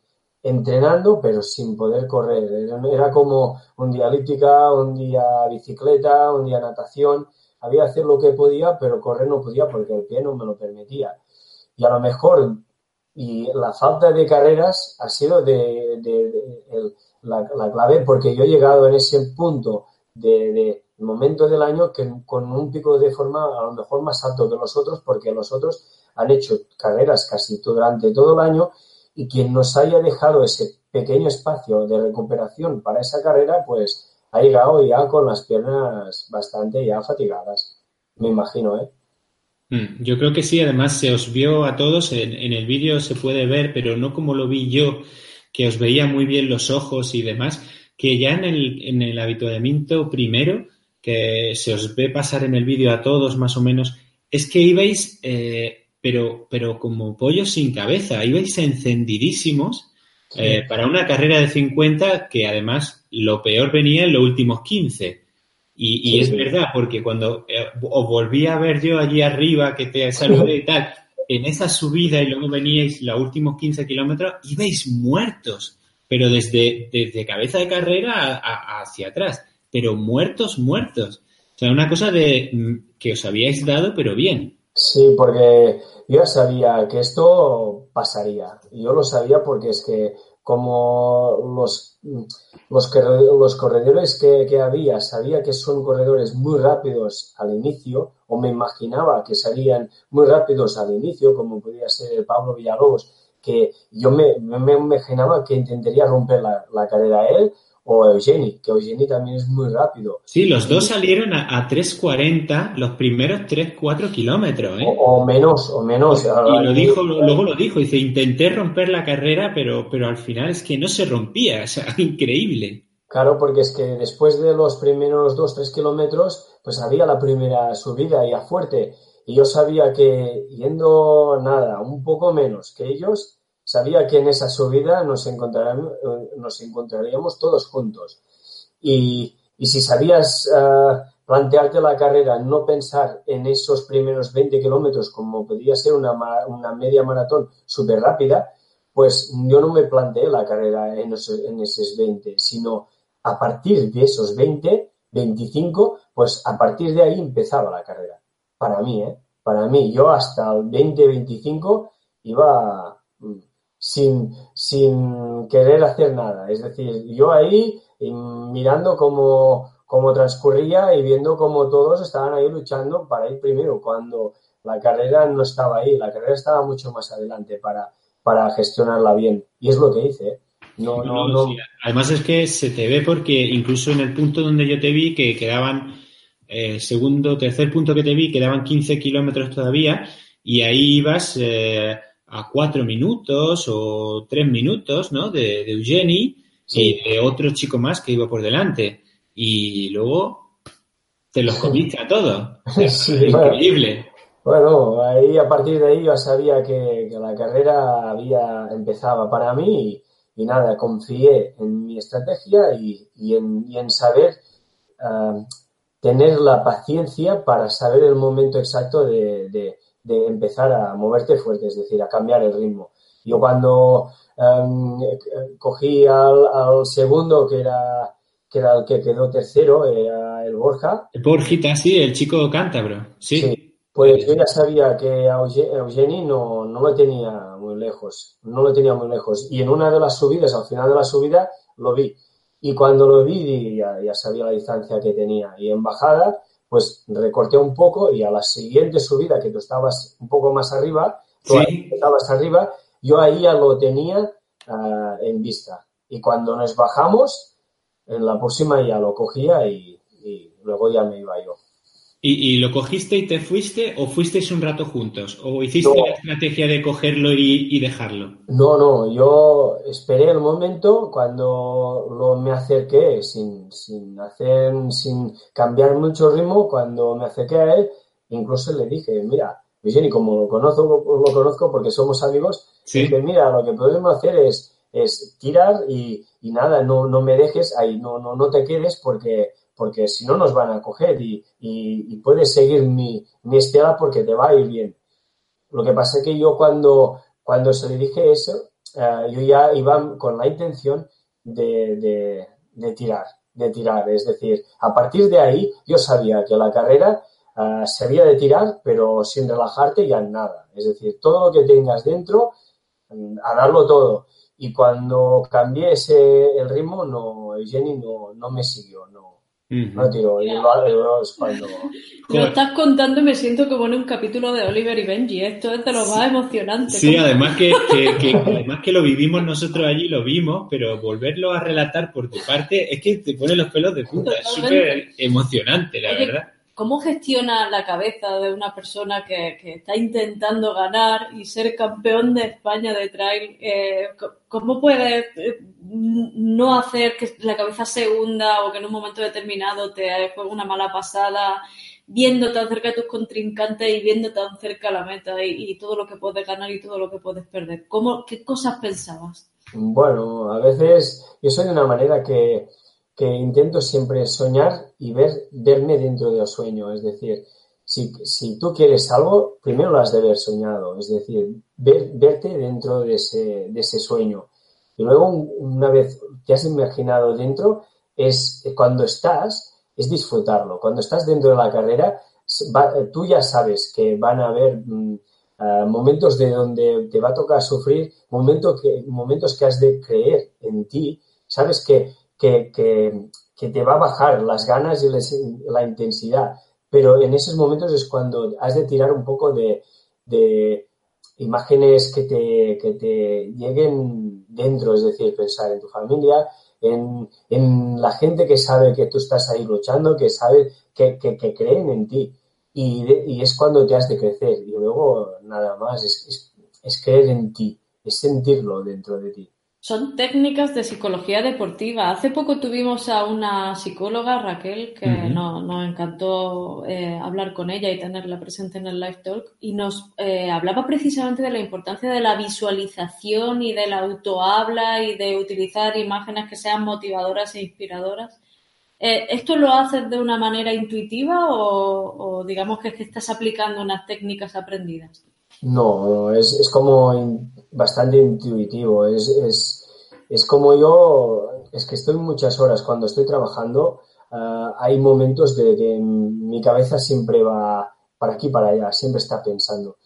entrenando, pero sin poder correr. Era como un día elíptica, un día bicicleta, un día natación. Había hacer lo que podía, pero correr no podía porque el pie no me lo permitía. Y a lo mejor, y la falta de carreras ha sido de, la, clave porque yo he llegado en ese punto de, momento del año que con un pico de forma a lo mejor más alto que los otros porque los otros han hecho carreras casi durante todo el año y quien nos haya dejado ese pequeño espacio de recuperación para esa carrera pues ha llegado ya con las piernas bastante ya fatigadas me imagino ¿eh? Mm, yo creo que sí, además se os vio a todos, en, en el vídeo se puede ver, pero no como lo vi yo, que os veía muy bien los ojos y demás, que ya en el, en el habituamiento primero, que se os ve pasar en el vídeo a todos más o menos, es que ibais, eh, pero, pero como pollos sin cabeza, ibais encendidísimos eh, para una carrera de 50 que además lo peor venía en los últimos 15. Y, y es verdad, porque cuando eh, os volví a ver yo allí arriba, que te *laughs* saludé y tal, en esa subida y luego veníais los últimos 15 kilómetros, ibais muertos, pero desde, desde cabeza de carrera hacia atrás, pero muertos, muertos. O sea, una cosa de mm, que os habíais dado, pero bien. Sí, porque yo sabía que esto pasaría. Yo lo sabía porque es que como los, los, corredores que, había, sabía que son corredores muy rápidos al inicio, o me imaginaba que serían muy rápidos al inicio, como podría ser Pablo Villalobos, que yo me, me imaginaba que intentaría romper la, la carrera a él, o Eugeni, que Eugeni también es muy rápido. Sí, los dos salieron a, 3.40 los primeros 3-4 kilómetros. ¿eh? O, menos, o menos. Y lo dijo, luego lo dijo, dice, intenté romper la carrera, pero, pero al final es que no se rompía, *laughs* o sea, increíble. Claro, porque es que después de los primeros 2-3 kilómetros, pues había la primera subida ya fuerte. Y yo sabía que yendo nada, un poco menos que ellos, Sabía que en esa subida nos, nos encontraríamos todos juntos. Y, si sabías eh, plantearte la carrera, no pensar en esos primeros 20 kilómetros como podría ser una, media maratón súper rápida, pues yo no me planteé la carrera en esos, en esos 20, sino a partir de esos 20, 25, pues a partir de ahí empezaba la carrera. Para mí, ¿eh? Para mí, yo hasta el 20, 25 iba sin, sin querer hacer nada. Es decir, yo ahí mirando cómo, cómo transcurría y viendo cómo todos estaban ahí luchando para ir primero, cuando la carrera no estaba ahí, la carrera estaba mucho más adelante para, para gestionarla bien. Y es lo que hice. ¿eh? No, no, no. Además es que se te ve porque incluso en el punto donde yo te vi, que quedaban, eh, segundo, tercer punto que te vi, quedaban 15 kilómetros todavía y ahí ibas... Eh, a cuatro minutos o tres minutos, ¿no? De, de Eugeni y de otro chico más que iba por delante. Y luego te los comiste a todos. *laughs* increíble. Bueno, ahí a partir de ahí yo sabía que, la carrera había empezaba para mí y, nada, confié en mi estrategia y, en, saber ah, tener la paciencia para saber el momento exacto de, de empezar a moverte fuerte, es decir, a cambiar el ritmo. Yo cuando em, cogí al, segundo, que era, que era el que quedó tercero, era el Borja. El Borjita, sí, el chico cántabro, sí. sí. Pues yo ya sabía que Eugeni no, no lo tenía muy lejos, no lo tenía muy lejos. Y en una de las subidas, al final de la subida, lo vi. Y cuando lo vi, ya, ya sabía la distancia que tenía. Y en bajada, pues recorté un poco y a la siguiente subida, que tú estabas un poco más arriba, tú estabas arriba, yo ahí ya lo tenía ah, en vista. Y cuando nos bajamos, en la próxima ya lo cogía y luego ya me iba yo. ¿Y, lo cogiste y te fuiste o fuisteis un rato juntos? ¿O hiciste la estrategia de cogerlo y, dejarlo? No, no, yo esperé el momento cuando lo me acerqué sin, sin hacer, sin cambiar mucho ritmo, cuando me acerqué a él, incluso le dije, mira, y como lo conozco, lo conozco porque somos amigos, dije, mira, lo que podemos hacer es, es tirar y, y nada, no, no me dejes ahí, no, no, no te quedes porque porque si no nos van a coger y, puedes seguir mi, mi porque te va a ir bien. Lo que pasa es que yo cuando, cuando se le dije eso, eh, yo ya iba con la intención de, tirar, de tirar. Es decir, a partir de ahí yo sabía que la carrera uh, sería de tirar, pero sin relajarte ya nada. Es decir, todo lo que tengas dentro, mm, a darlo todo. Y cuando cambié el ritmo, no, Jenny no, no me siguió, no, no, tío, cuando... Lo estás contando y me siento como en un capítulo de Oliver y Benji. Esto es de lo más emocionante. Sí, además que, además que lo vivimos nosotros allí, lo vimos, pero volverlo a relatar por tu parte es que te pone los pelos de punta. Es súper emocionante, la verdad. ¿Cómo gestiona la cabeza de una persona que, está intentando ganar y ser campeón de España de trail? Eh, ¿Cómo puede eh, no hacer que la cabeza se hunda o que en un momento determinado te juegue una mala pasada, viendo tan cerca de tus contrincantes y viendo tan cerca la meta y, todo lo que puedes ganar y todo lo que puedes perder? ¿Cómo, ¿Qué cosas pensabas? Bueno, a veces yo soy de una manera que que intento siempre soñar y ver, verme dentro del sueño. Es decir, si, si, tú quieres algo, primero lo has de haber soñado. Es decir, ver, verte dentro de ese, de ese sueño. Y luego, una vez te has imaginado dentro, es cuando estás, es disfrutarlo. Cuando estás dentro de la carrera, tú ya sabes que van a haber mm, ah, momentos de donde te va a tocar sufrir, momentos que, momentos que has de creer en ti, sabes que, que, que, te va a bajar las ganas y la intensidad, pero en esos momentos es cuando has de tirar un poco de, imágenes que te, que te lleguen dentro, es decir, pensar en tu familia, en, en, la gente que sabe que tú estás ahí luchando, que sabe que, que, creen en ti. Y, y, es cuando te has de crecer. Y luego nada más, es, es creer en ti, es sentirlo dentro de ti. Son técnicas de psicología deportiva. Hace poco tuvimos a una psicóloga, Raquel, que nos, encantó eh, hablar con ella y tenerla presente en el Live Talk, y nos eh, hablaba precisamente de la importancia de la visualización y del autohabla y de utilizar imágenes que sean motivadoras e inspiradoras. Eh, ¿Esto lo haces de una manera intuitiva o, digamos que, es que estás aplicando unas técnicas aprendidas? No, es, es como bastante intuitivo. Es, es, es, como yo, es que estoy muchas horas cuando estoy trabajando. Uh, hay momentos de que mi cabeza siempre va para aquí, para allá, siempre está pensando.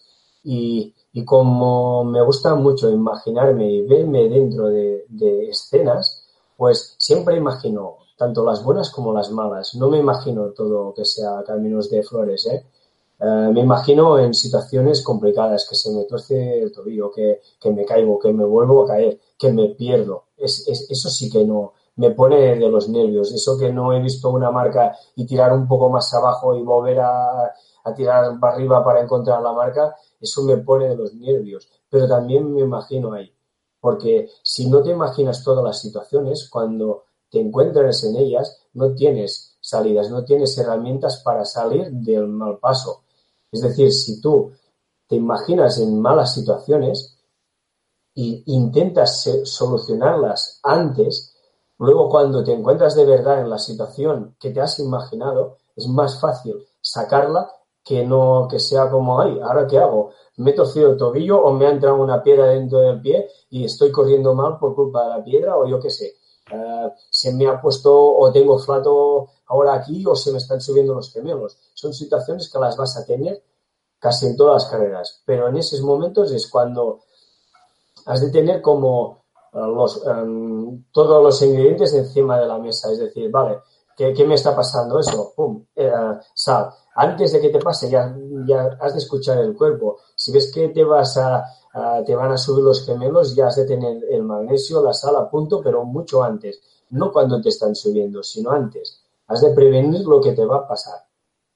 Y, y como me gusta mucho imaginarme y verme dentro de, de escenas, pues siempre imagino tanto las buenas como las malas. No me imagino todo que sea caminos de flores, ¿eh? Eh, me imagino en situaciones complicadas, que se me tuerce el tobillo, que, me caigo, que me vuelvo a caer, que me pierdo. Es, es, eso sí que no, me pone de los nervios. Eso que no he visto una marca y tirar un poco más abajo y volver a, a tirar para arriba para encontrar la marca, eso me pone de los nervios. Pero también me imagino ahí. Porque si no te imaginas todas las situaciones, cuando te encuentras en ellas, no tienes salidas, no tienes herramientas para salir del mal paso. Es decir, si tú te imaginas en malas situaciones e intentas solucionarlas antes, luego cuando te encuentras de verdad en la situación que te has imaginado, es más fácil sacarla que no que sea como, ay, ¿ahora qué hago? ¿Me he torcido el tobillo o me ha entrado una piedra dentro del pie y estoy corriendo mal por culpa de la piedra o yo qué sé? Uh, se me ha puesto o tengo flato ahora aquí o se me están subiendo los gemelos. Son situaciones que las vas a tener casi en todas las carreras, pero en esos momentos es cuando has de tener como eh, los, um, todos los ingredientes encima de la mesa, es decir, vale, ¿qué, qué me está pasando eso? Pum, eh, sal. Antes de que te pase, ya, ya has de escuchar el cuerpo. Si ves que te vas a, a, te van a subir los gemelos, ya has de tener el magnesio, la sal a punto, pero mucho antes. No cuando te están subiendo, sino antes. Has de prevenir lo que te va a pasar.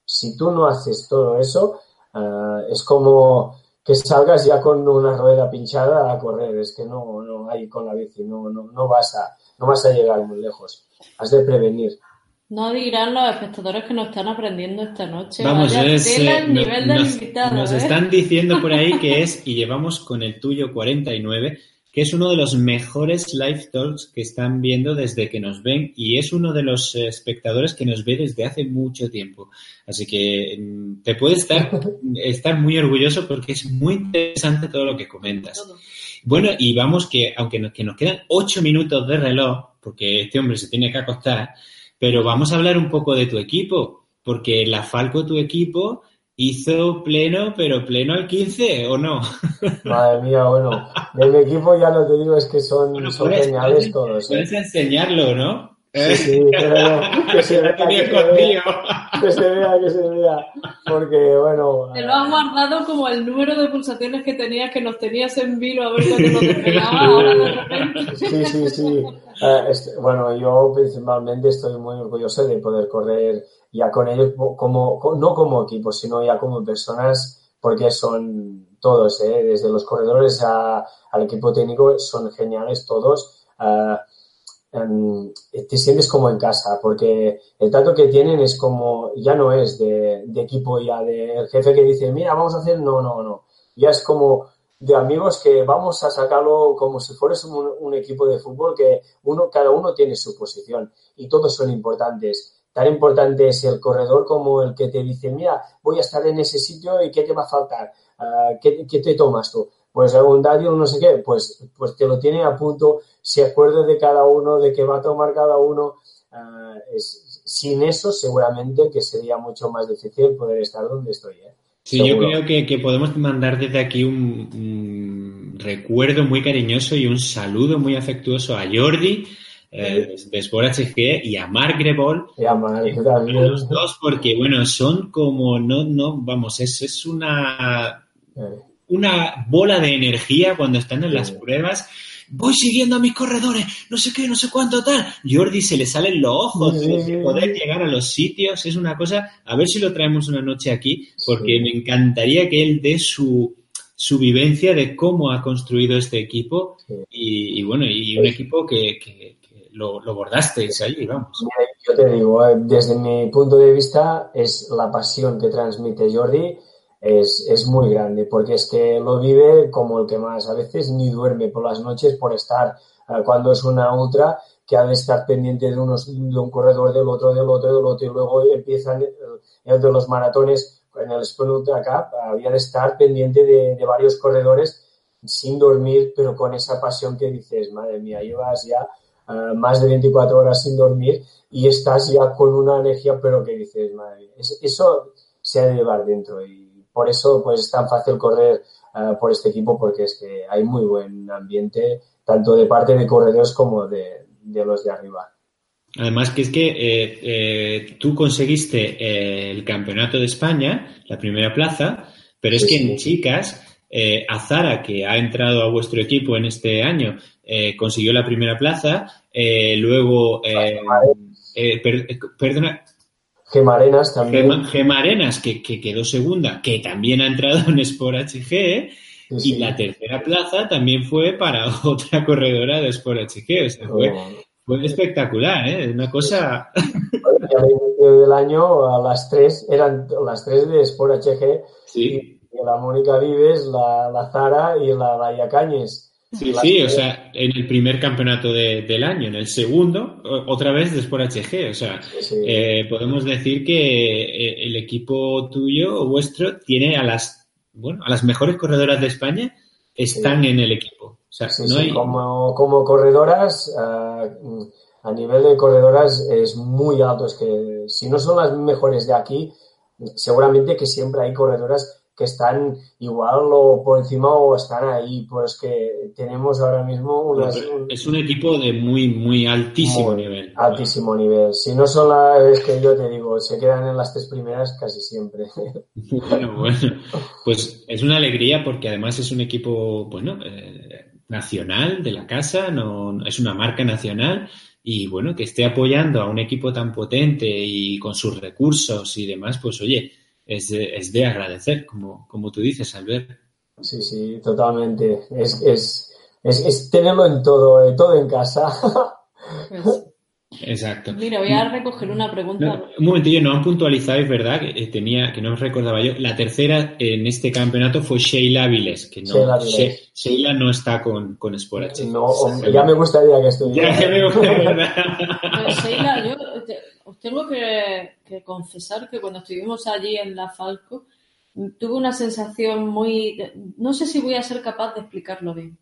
Si tú no haces todo eso, uh, es como que salgas ya con una rueda pinchada a correr. Es que no, no hay con la bici, no, no, no, vas a, no vas a llegar muy lejos. Has de prevenir. No dirán los espectadores que nos están aprendiendo esta noche. Vamos, es, eh, nivel nos, invitado, nos ¿eh? están diciendo por ahí que es, *laughs* y llevamos con el tuyo 49, que es uno de los mejores live talks que están viendo desde que nos ven y es uno de los espectadores que nos ve desde hace mucho tiempo. Así que mm, te puedes estar, estar muy orgulloso porque es muy interesante todo lo que comentas. Bueno, y vamos que, aunque nos, que nos quedan ocho minutos de reloj, porque este hombre se tiene que acostar, pero vamos a hablar un poco de tu equipo, porque la Falco, tu equipo, hizo pleno, pero pleno al 15, ¿o no? *laughs* Madre mía, bueno, de mi equipo ya lo que digo es que son, bueno, son puedes, geniales puedes, todos. ¿eh? Puedes enseñarlo, ¿no? Sí, sí, pero que se vea, que se vea, *laughs* que se vea, que se vea, porque bueno... Te lo has guardado como el número de pulsaciones que tenías, que nos tenías en vilo a ver cuándo ahora de repente... Sí, sí, sí. Uh, este, bueno, yo principalmente estoy muy orgulloso de poder correr ya con ellos, como, no como equipo, sino ya como personas, porque son todos, ¿eh? desde los corredores a, al equipo técnico, son geniales todos. Uh, te sientes como en casa, porque el trato que tienen es como, ya no es de, de equipo ya, del jefe que dice, mira, vamos a hacer, no, no, no. Ya es como de amigos que vamos a sacarlo como si fueras un, equipo de fútbol, que uno, cada uno tiene su posición y todos son importantes. Tan importante es el corredor como el que te dice, mira, voy a estar en ese sitio y ¿qué te va a faltar? Uh, ¿qué, ¿qué, te tomas tú? Pues algún daño, no sé qué, pues, pues te lo tiene a punto, se acuerda de cada uno, de qué va a tomar cada uno. Uh, es, sin eso, seguramente que sería mucho más difícil poder estar donde estoy. ¿eh? Sí, yo creo que, podemos mandar desde aquí un, recuerdo muy cariñoso y un saludo muy afectuoso a Jordi eh, de HG y a Mark Grebol. Y a Mark también. Los dos, porque bueno, son como, no, no, vamos, es, es una, una bola de energía cuando están en las pruebas voy siguiendo a mis corredores, no sé qué, no sé cuánto tal. Jordi se le salen los ojos de poder llegar a los sitios. Es una cosa, a ver si lo traemos una noche aquí, porque me encantaría que él dé su, su vivencia de cómo ha construido este equipo y, bueno, y un equipo que, que, lo, lo, bordasteis ahí, vamos. Yo te digo, eh, desde mi punto de vista es la pasión que transmite Jordi es, es, muy grande, porque es que lo vive como el que más, a veces ni duerme por las noches por estar, eh, cuando es una ultra, que ha de estar pendiente de, unos, de un corredor, del otro, del otro, del otro, y luego empiezan el, de los maratones, en el Sprint Ultra Cup, había de estar pendiente de, de, varios corredores sin dormir, pero con esa pasión que dices, madre mía, llevas ya uh, más de 24 horas sin dormir y estás ya con una energía, pero que dices, madre mía, eso se ha de llevar dentro y por eso pues es tan fácil correr uh, por este equipo porque es que hay muy buen ambiente tanto de parte de corredores como de, de los de arriba. Además que es que eh, eh, tú conseguiste eh, el campeonato de España, la primera plaza, pero es que en chicas, Azara, que ha entrado a vuestro equipo en este año, consiguió la primera plaza, luego, per, perdona, Gemarenas también. Gemarenas, que, que, quedó segunda, que también ha entrado en Sport HG. Y la tercera plaza también fue para *laughs* otra corredora de Sport HG. O sea, fue, fue, espectacular, ¿eh? Una cosa. al inicio del año, a las tres, eran las tres de Sport HG. Sí. Y la Mónica Vives, la, la Zara y la Laia Cañes. Sí, sí, o sea, en el primer campeonato de, del año, en el segundo, otra vez después HG. O sea, eh, podemos decir que eh, el equipo tuyo o vuestro tiene a las, bueno, a las mejores corredoras de España están en el equipo. O sea, no hay... como, como corredoras, a, a nivel de corredoras es muy alto. Es que si no son las mejores de aquí, seguramente que siempre hay corredoras que están igual o por encima o están ahí, pues que tenemos ahora mismo unas, Es un equipo de muy, muy altísimo nivel. Altísimo nivel. Si no son las que yo te digo, se quedan en las tres primeras casi siempre. Bueno, bueno, pues es una alegría porque además es un equipo, bueno, eh, nacional de la casa, no, es una marca nacional y bueno, que esté apoyando a un equipo tan potente y con sus recursos y demás, pues oye, es de, es de agradecer, como, como tú dices, Albert. Sí, sí, totalmente. Es, es, es, es tenerlo en todo, en todo en casa. Pues, Exacto. Mira, voy a recoger una pregunta. un momentillo, no han puntualizado, es verdad, que eh, tenía, que no os recordaba yo. La tercera en este campeonato fue Sheila Viles, que no, Sheila, no está con, con No, ya me gustaría que estuviera. Ya, me gustaría. Pues Sheila, yo os tengo que, confesar que cuando estuvimos allí en la Falco, tuve una sensación muy... No sé si voy a ser capaz de explicarlo bien.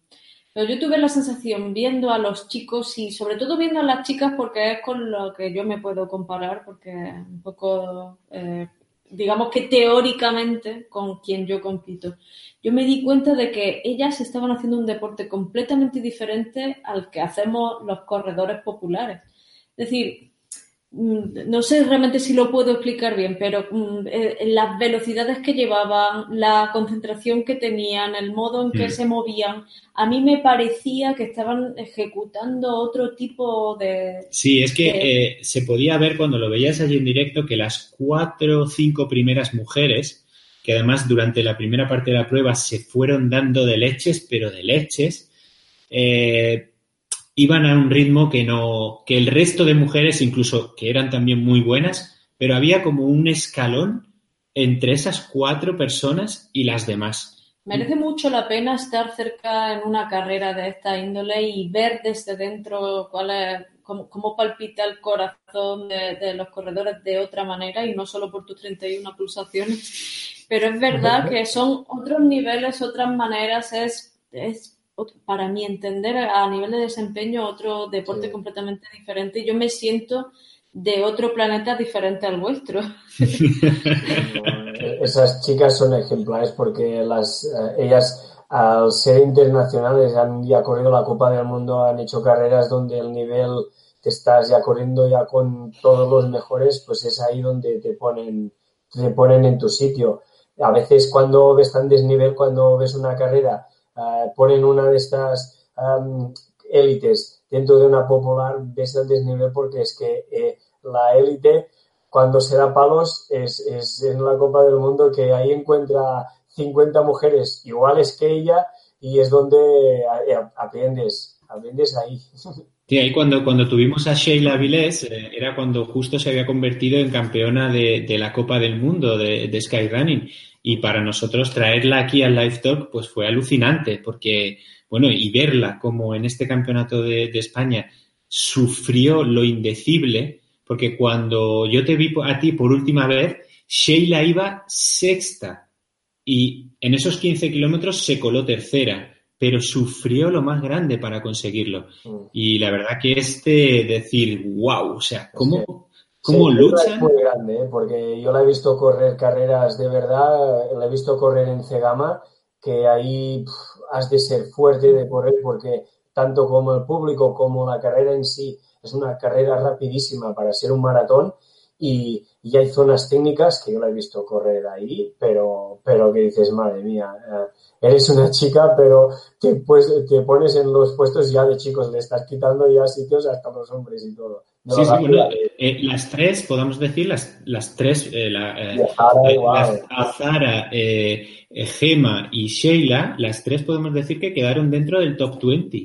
Yo tuve la sensación viendo a los chicos y sobre todo viendo a las chicas porque es con lo que yo me puedo comparar, porque un poco, eh, digamos que teóricamente con quien yo compito. Yo me di cuenta de que ellas estaban haciendo un deporte completamente diferente al que hacemos los corredores populares. Es decir, no sé realmente si lo puedo explicar bien, pero mm, eh, las velocidades que llevaban, la concentración que tenían, el modo en que mm. se movían, a mí me parecía que estaban ejecutando otro tipo de... Sí, es que eh, se podía ver cuando lo veías allí en directo que las cuatro o cinco primeras mujeres, que además durante la primera parte de la prueba se fueron dando de leches, pero de leches, eh, iban a un ritmo que no, que el resto de mujeres, incluso que eran también muy buenas, pero había como un escalón entre esas cuatro personas y las demás. Merece mucho la pena estar cerca en una carrera de esta índole y ver desde dentro cuál es, cómo, palpita el corazón de, los corredores de otra manera y no solo por tus 31 pulsaciones. Pero es verdad que son otros niveles, otras maneras, es, es para mi entender, a nivel de desempeño, otro deporte completamente diferente. Yo me siento de otro planeta diferente al vuestro. *laughs* Esas chicas son ejemplares porque las eh, ellas al ser internacionales han ya corrido la Copa del Mundo, han hecho carreras donde el nivel te estás ya corriendo ya con todos los mejores, pues es ahí donde te ponen, te ponen en tu sitio. A veces cuando ves tan desnivel, cuando ves una carrera, eh, ponen una de estas élites dentro de una popular, ves el desnivel porque es que eh, la élite cuando se da palos es, es en la Copa del Mundo que ahí encuentra 50 mujeres iguales que ella y es donde eh, aprendes, aprendes ahí. *laughs* Sí, ahí cuando, cuando tuvimos a Sheila Vilés, eh, era cuando justo se había convertido en campeona de, de la Copa del Mundo de, de, Skyrunning. Y para nosotros traerla aquí al Live Talk pues fue alucinante, porque, bueno, y verla como en este campeonato de, de España sufrió lo indecible, porque cuando yo te vi a ti por última vez, Sheila iba sexta y en esos 15 kilómetros se coló tercera, pero sufrió lo más grande para conseguirlo. Mm. Y la verdad que este decir, wow, o sea, ¿cómo, cómo lucha? Es muy grande, ¿eh? porque yo la he visto correr carreras de verdad, la he visto correr en Cegama, que ahí has de ser fuerte de correr porque tanto como el público como la carrera en sí es una carrera rapidísima para ser un maratón y, y, hay zonas técnicas que yo la he visto correr ahí, pero, pero que dices, madre mía, eh, eres una chica, pero te, pues, te pones en los puestos ya de chicos, le estás quitando ya sitios hasta los hombres y todo. Sí, sí, bueno, eh, las tres, podemos decir, las, las tres, eh, la, Azara, Azara Gema y Sheila, las tres podemos decir que quedaron dentro del top 20.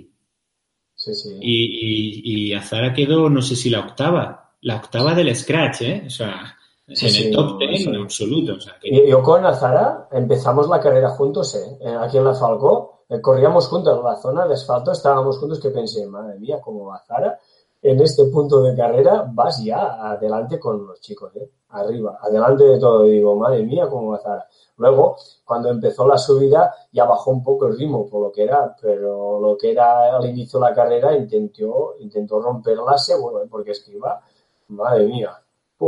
Y, y, Azara quedó, no sé si la octava, la octava del Scratch, ¿eh? O sea, en el top ten en absoluto. Yo con Azara empezamos la carrera juntos, ¿eh? eh aquí en la Falco, eh, corríamos juntos en la zona de asfalto, estábamos juntos que pensé, madre mía, como Azara, en este punto de carrera vas ya adelante con los chicos, ¿eh? Arriba, adelante de todo. Digo, madre mía, como Azara. Luego, cuando empezó la subida, ya bajó un poco el ritmo por lo que era, pero lo que era al inicio de la carrera intentó, intentó romper la seguro, porque es que iba, madre mía.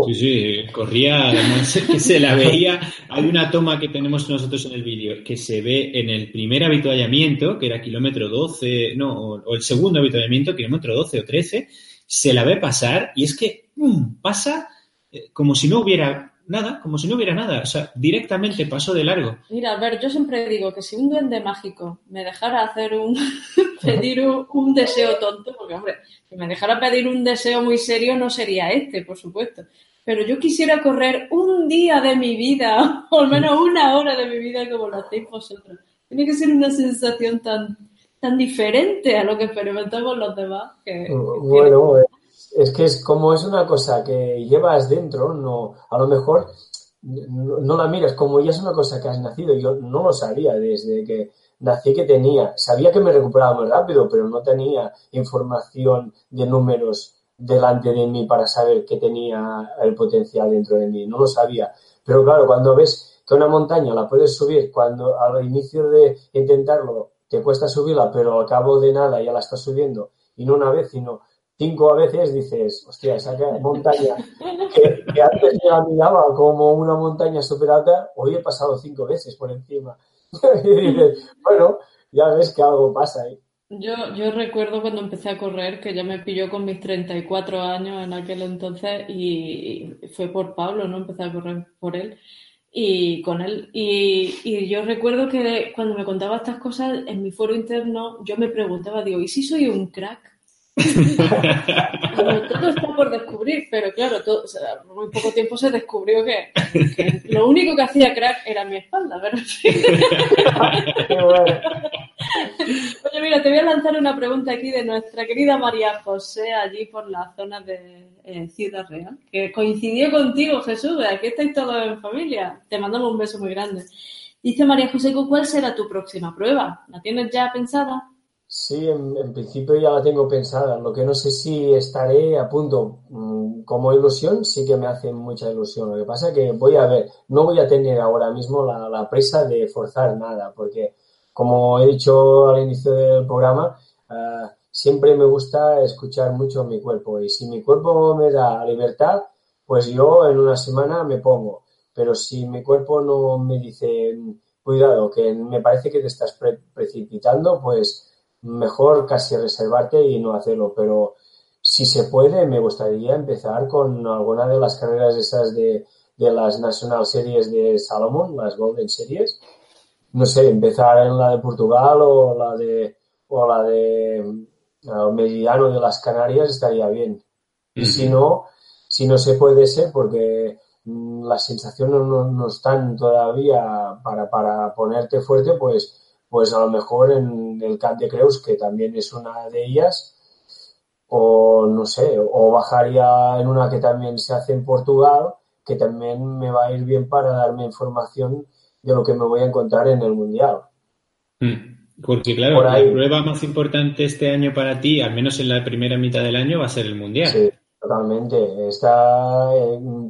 Sí, sí, corría, *laughs* que se la veía. Hay una toma que tenemos nosotros en el vídeo que se ve en el primer habituallamiento, que era kilómetro 12, no, o, el segundo habituallamiento, kilómetro 12 o 13, se la ve pasar y es que ¡pum! pasa eh, como si no hubiera nada, como si no hubiera nada. O sea, directamente pasó de largo. Mira, a ver, yo siempre digo que si un duende mágico me dejara hacer un. *laughs* pedir un, deseo tonto, porque, hombre, si me dejara pedir un deseo muy serio no sería este, por supuesto. Pero yo quisiera correr un día de mi vida, *laughs* o al menos una hora de mi vida como lo hacéis vosotros. Tiene que ser una sensación tan, tan diferente a lo que experimentamos los demás. Que, bueno, es que es como es una cosa que llevas dentro, no, a lo mejor no, la miras, como ya es una cosa que has nacido, yo no lo sabía desde que nací que tenía, sabía que me recuperaba muy rápido, pero no tenía información de números delante de mí para saber que tenía el potencial dentro de mí, no lo sabía. Pero claro, cuando ves que una montaña la puedes subir, cuando al inicio de intentarlo te cuesta subirla, pero al cabo de nada ya la estás subiendo, y no una vez, sino cinco a veces dices, hostia, esa montaña que, antes me la miraba como una montaña super alta, hoy he pasado cinco veces por encima. *laughs* y dices, bueno, ya ves que algo pasa ahí. Yo, yo recuerdo cuando empecé a correr, que ya me pilló con mis 34 años en aquel entonces y fue por Pablo, ¿no? Empecé a correr por él y con él. Y, y, yo recuerdo que cuando me contaba estas cosas en mi foro interno, yo me preguntaba, digo, ¿y si soy un crack? todo está por descubrir, pero claro, todo, muy poco tiempo se descubrió que, lo único que hacía crack era mi espalda, ¿verdad? *laughs* Oye, mira, te voy a lanzar una pregunta aquí de nuestra querida María José, allí por la zona de eh, Ciudad Real, que coincidió contigo, Jesús, aquí estáis todos en familia. Te mandamos un beso muy grande. Dice María José, ¿cuál será tu próxima prueba? ¿La tienes ya pensada? Sí, en, principio ya la tengo pensada. Lo que no sé si estaré a punto. Mm, como ilusión, sí que me hace mucha ilusión. Lo que pasa es que voy a ver, no voy a tener ahora mismo la, presa de forzar nada, porque como he dicho al inicio del programa, uh, siempre me gusta escuchar mucho mi cuerpo y si mi cuerpo me da libertad, pues yo en una semana me pongo. Pero si mi cuerpo no me dice, cuidado, que me parece que te estás precipitando, pues mejor casi reservarte y no hacerlo. Pero si se puede, me gustaría empezar con alguna de las carreras esas de, de las National Series de Salomon, las Golden Series. No sé, empezar en la de Portugal o la de, o la de al mediano de las Canarias estaría bien. Y si no, si no se puede ser porque mm, las sensaciones no, están todavía para, para, ponerte fuerte, pues, pues a lo mejor en el Cap de Creus, que también es una de ellas, o no sé, o bajaría en una que también se hace en Portugal, que también me va a ir bien para darme información de lo que me voy a encontrar en el Mundial. Mm. Porque claro, la prueba más importante este año para ti, al menos en la primera mitad del año, va a ser el Mundial. Sí, totalmente. Está,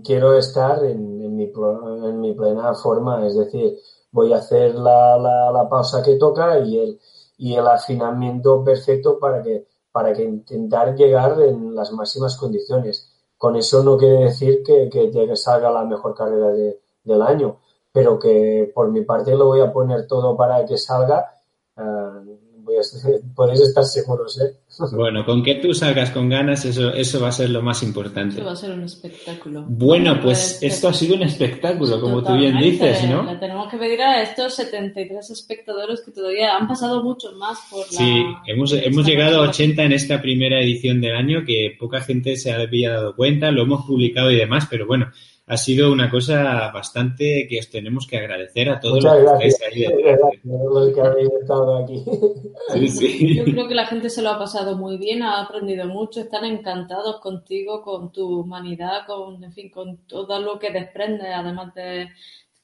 quiero estar en, mi, en mi plena forma, es decir, voy a hacer la, la, pausa que toca y el, y el afinamiento perfecto para que, para que intentar llegar en las máximas condiciones. Con eso no quiere decir que, que, salga la mejor carrera de, del año, pero que por mi parte lo voy a poner todo para que salga Ah, *laughs* podéis estar seguros, ¿eh? *laughs* Bueno, con que tú salgas con ganas, eso, eso va a ser lo más importante. Eso va a ser un espectáculo. Bueno, pues, pues esto ha sido un espectáculo, como tú bien dices, ¿no? Le tenemos que pedir a estos 73 espectadores que todavía han pasado mucho más por la... Sí, hemos, hemos llegado a 80 en esta primera edición del año, que poca gente se había dado cuenta, lo hemos publicado y demás, pero bueno, ha sido una cosa bastante que os tenemos que agradecer a todos los que estáis ahí. que habéis estado aquí. Yo creo que la gente se lo ha pasado muy bien, ha aprendido mucho, están encantados contigo, con tu humanidad, con, en fin, con todo lo que desprende, además de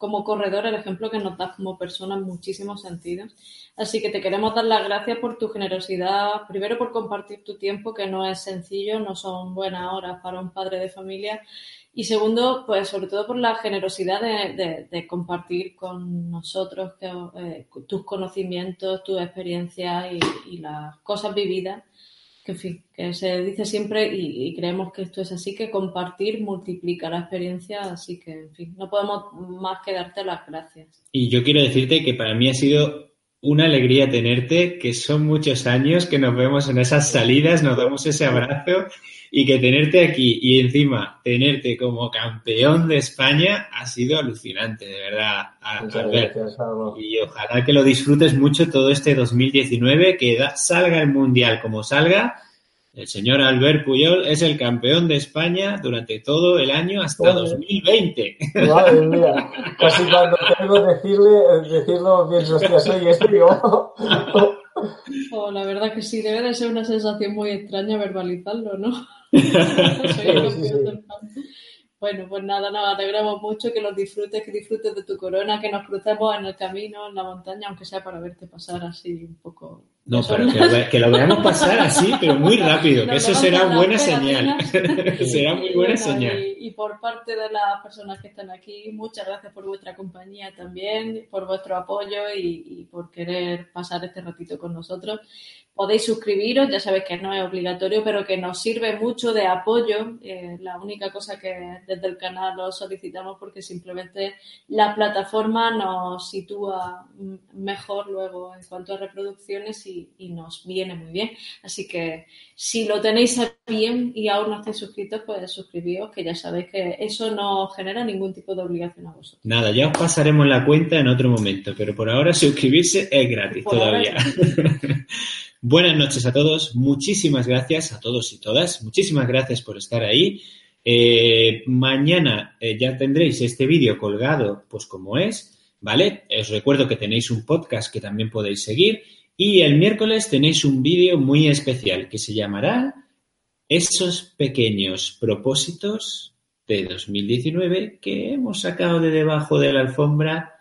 como corredor, el ejemplo que nos das como persona en muchísimos sentidos. Así que te queremos dar las gracias por tu generosidad, primero por compartir tu tiempo, que no es sencillo, no son buenas horas para un padre de familia, y segundo, pues sobre todo por la generosidad de, compartir con nosotros eh, tus conocimientos, tus experiencias y, las cosas vividas. Que en fin, que se dice siempre y, creemos que esto es así, que compartir multiplica la experiencia, así que en fin, no podemos más que darte las gracias. Y yo quiero decirte que para mí ha sido una alegría tenerte, que son muchos años que nos vemos en esas salidas, nos damos ese abrazo y que tenerte aquí y encima tenerte como campeón de España ha sido alucinante, de verdad. y ojalá que lo disfrutes mucho todo este 2019, que salga el Mundial como salga. El señor Albert Puyol es el campeón de España durante todo el año hasta 2020. Madre *laughs* mía, casi cuando tengo decirle, decirlo pienso, hostia, soy este. *laughs* Oh, la verdad que sí, debe de ser una sensación muy extraña verbalizarlo, ¿no? *laughs* *laughs* Bueno, pues nada, nada, te alegramos mucho, que los disfrutes, que disfrutes de tu corona, que nos crucemos en el camino, en la montaña, aunque sea para verte pasar así un poco. No, pero que lo, veamos pasar así, pero muy rápido, que eso será buena señal. *laughs* será muy buena señal. Y, por parte de las personas que están aquí, muchas gracias por vuestra compañía también, por vuestro apoyo y por querer pasar este ratito con nosotros podéis suscribiros, ya sabéis que no es obligatorio, pero que nos sirve mucho de apoyo. Eh, la única cosa que desde el canal lo solicitamos porque simplemente la plataforma nos sitúa mejor luego en cuanto a reproducciones y, nos viene muy bien. Así que si lo tenéis bien y aún no estáis suscritos, pues suscribíos, que ya sabéis que eso no genera ningún tipo de obligación a vosotros. Nada, ya os pasaremos la cuenta en otro momento, pero por ahora *laughs* suscribirse es gratis todavía. *laughs* Buenas noches a todos, muchísimas gracias a todos y todas, muchísimas gracias por estar ahí. Eh, mañana eh, ya tendréis este vídeo colgado, pues como es, ¿vale? Os recuerdo que tenéis un podcast que también podéis seguir y el miércoles tenéis un vídeo muy especial que se llamará Esos pequeños propósitos de 2019 que hemos sacado de debajo de la alfombra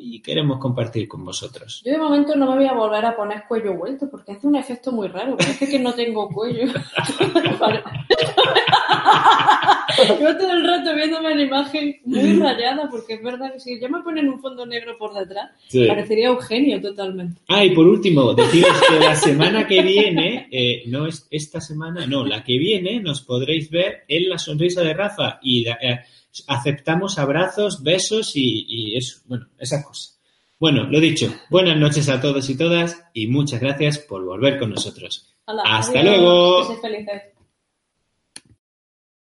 y queremos compartir con vosotros. Yo de momento no me voy a volver a poner cuello vuelto porque hace un efecto muy raro. Parece que no tengo cuello. *laughs* *laughs* Yo todo el rato viéndome la imagen muy rayada, porque es verdad que si ya me ponen un fondo negro por detrás, Sí. parecería Eugenio totalmente. Ah, y por último, deciros que la semana que viene, eh, no es esta semana, no, la que viene nos podréis ver en la sonrisa de Rafa y eh, aceptamos abrazos, besos y, y eso, bueno, esas cosas. Bueno, lo dicho, buenas noches a todos y todas y muchas gracias por volver con nosotros. Hasta adiós, luego.